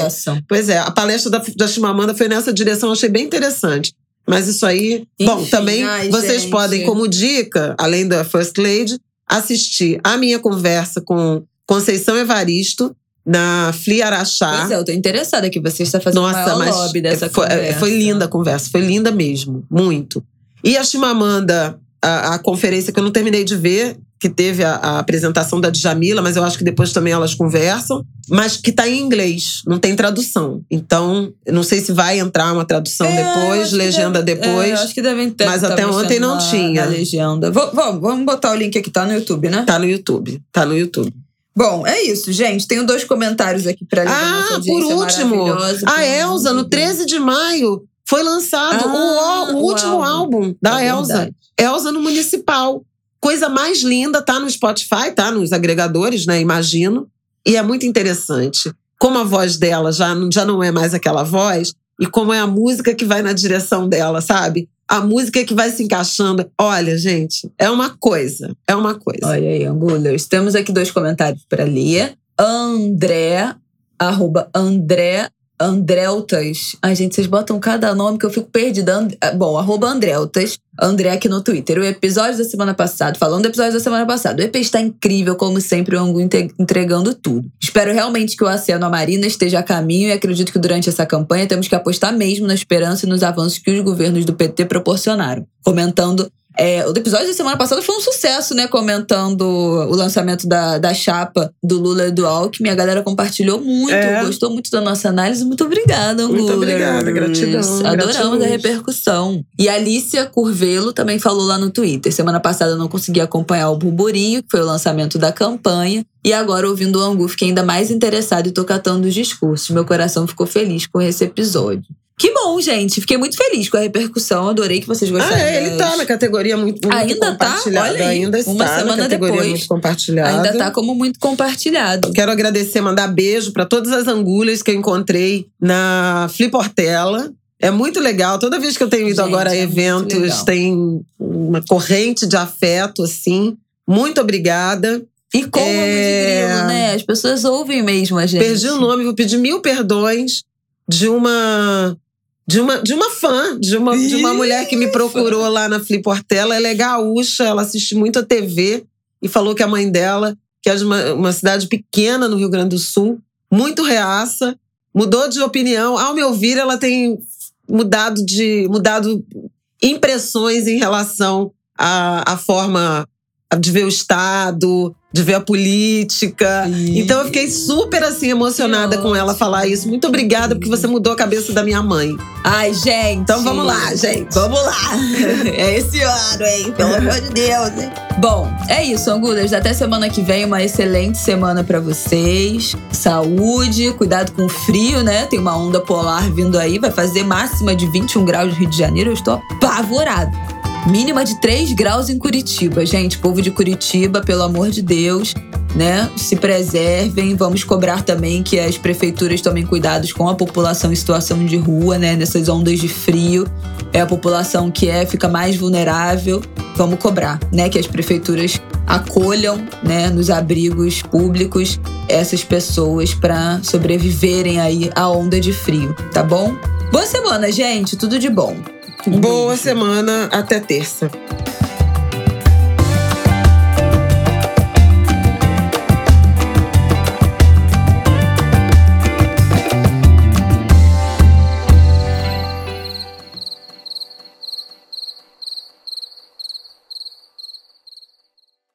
Pois é, a palestra da, da Chimamanda foi nessa direção, achei bem interessante. Mas isso aí. bom, Enfim, também ai, vocês gente. podem, como dica, além da First Lady, assistir a minha conversa com Conceição Evaristo na Fli Araxá. Pois é, eu tô interessada que você está fazendo o Nossa, mas lobby dessa foi, conversa. foi linda a conversa, foi linda mesmo, muito. E a Chimamanda, a, a conferência que eu não terminei de ver, que teve a, a apresentação da Djamila, mas eu acho que depois também elas conversam, mas que tá em inglês, não tem tradução. Então, não sei se vai entrar uma tradução É, depois, legenda deve- depois. É, eu acho que devem ter. Mas tá até ontem não na- tinha. na legenda. Vou- Vamos, vamos botar o link aqui, tá no YouTube, né? Tá no YouTube, tá no YouTube. Bom, é isso, gente. Tenho dois comentários aqui pra ler. Ah, por último, a Elza, amor no de Deus. 13 de maio, foi lançado Ah, o, o último álbum. álbum, da É Elza. verdade. Elza no Municipal. Coisa mais linda, tá no Spotify, tá nos agregadores, né? Imagino. E é muito interessante. Como a voz dela já, já não é mais aquela voz, e como é a música que vai na direção dela, sabe? A música que vai se encaixando. Olha, gente, é uma coisa. É uma coisa. Olha aí, Angulers. Temos aqui dois comentários para ler. André, arroba André, Andreltas. Ai, gente, vocês botam cada nome que eu fico perdida. Ah, Bom, arroba Andreltas. André aqui no Twitter. O episódio da semana passada, falando do episódio da semana passada. O EP está incrível, como sempre, o Angu entregando tudo. Espero realmente que o aceno à Marina esteja a caminho e acredito que durante essa campanha temos que apostar mesmo na esperança e nos avanços que os governos do PT proporcionaram. Comentando É, o episódio da semana passada foi um sucesso, né? Comentando o lançamento da, da chapa do Lula e do Alckmin. A galera compartilhou muito, É. gostou muito da nossa análise. Muito obrigada, Angulas. Muito obrigada, gratidão, Adoramos a repercussão. E a Alicia Curvelo também falou lá no Twitter. Semana passada eu não consegui acompanhar o burburinho, que foi o lançamento da campanha. E agora, ouvindo o Angu, fiquei ainda mais interessado e tô catando os discursos. Meu coração ficou feliz com esse episódio. Que bom, gente. Fiquei muito feliz com a repercussão. Adorei que vocês Ah, gostaram. é, ele das- tá na categoria muito, muito Ainda tá? compartilhada. Olha aí, Ainda uma está semana na categoria depois. muito compartilhada. Ainda tá como muito compartilhado. Quero agradecer, mandar beijo para todas as angulhas que eu encontrei na Fliportela. É muito legal. Toda vez que eu tenho ido Gente, agora a é eventos, tem uma corrente de afeto, assim. Muito obrigada. E como É. de grilo, né? As pessoas ouvem mesmo a gente. Perdi o nome, vou pedir mil perdões de uma. De uma, de uma fã, de uma, de uma mulher que me procurou lá na Fliportela. Ela é gaúcha, ela assiste muito a TV e falou que a mãe dela, que é de uma, uma cidade pequena no Rio Grande do Sul, muito reaça, mudou de opinião. Ao meu ouvir, ela tem mudado de mudado impressões em relação à, à forma de ver o Estado, de ver a política. Então eu fiquei super assim emocionada com ela falar isso. Muito obrigada porque você mudou a cabeça da minha mãe. Ai, gente. Então vamos lá, gente. Vamos lá. É esse ano, hein? Pelo amor de Deus, hein? Bom, é isso, Angulas. Até semana que vem. Uma excelente semana pra vocês. Saúde, cuidado com o frio, né? Tem uma onda polar vindo aí. Vai fazer máxima de 21 graus no Rio de Janeiro. Eu estou apavorado. Mínima de 3 graus em Curitiba. Gente, povo de Curitiba, pelo amor de Deus, né? Se preservem. Vamos cobrar também que as prefeituras tomem cuidados com a população em situação de rua, né? Nessas ondas de frio. É a população que é, fica mais vulnerável. Vamos cobrar, né? Que as prefeituras acolham, né? Nos abrigos públicos essas pessoas para sobreviverem aí à onda de frio, tá bom? Boa semana, gente. Tudo de bom. Boa semana, até terça.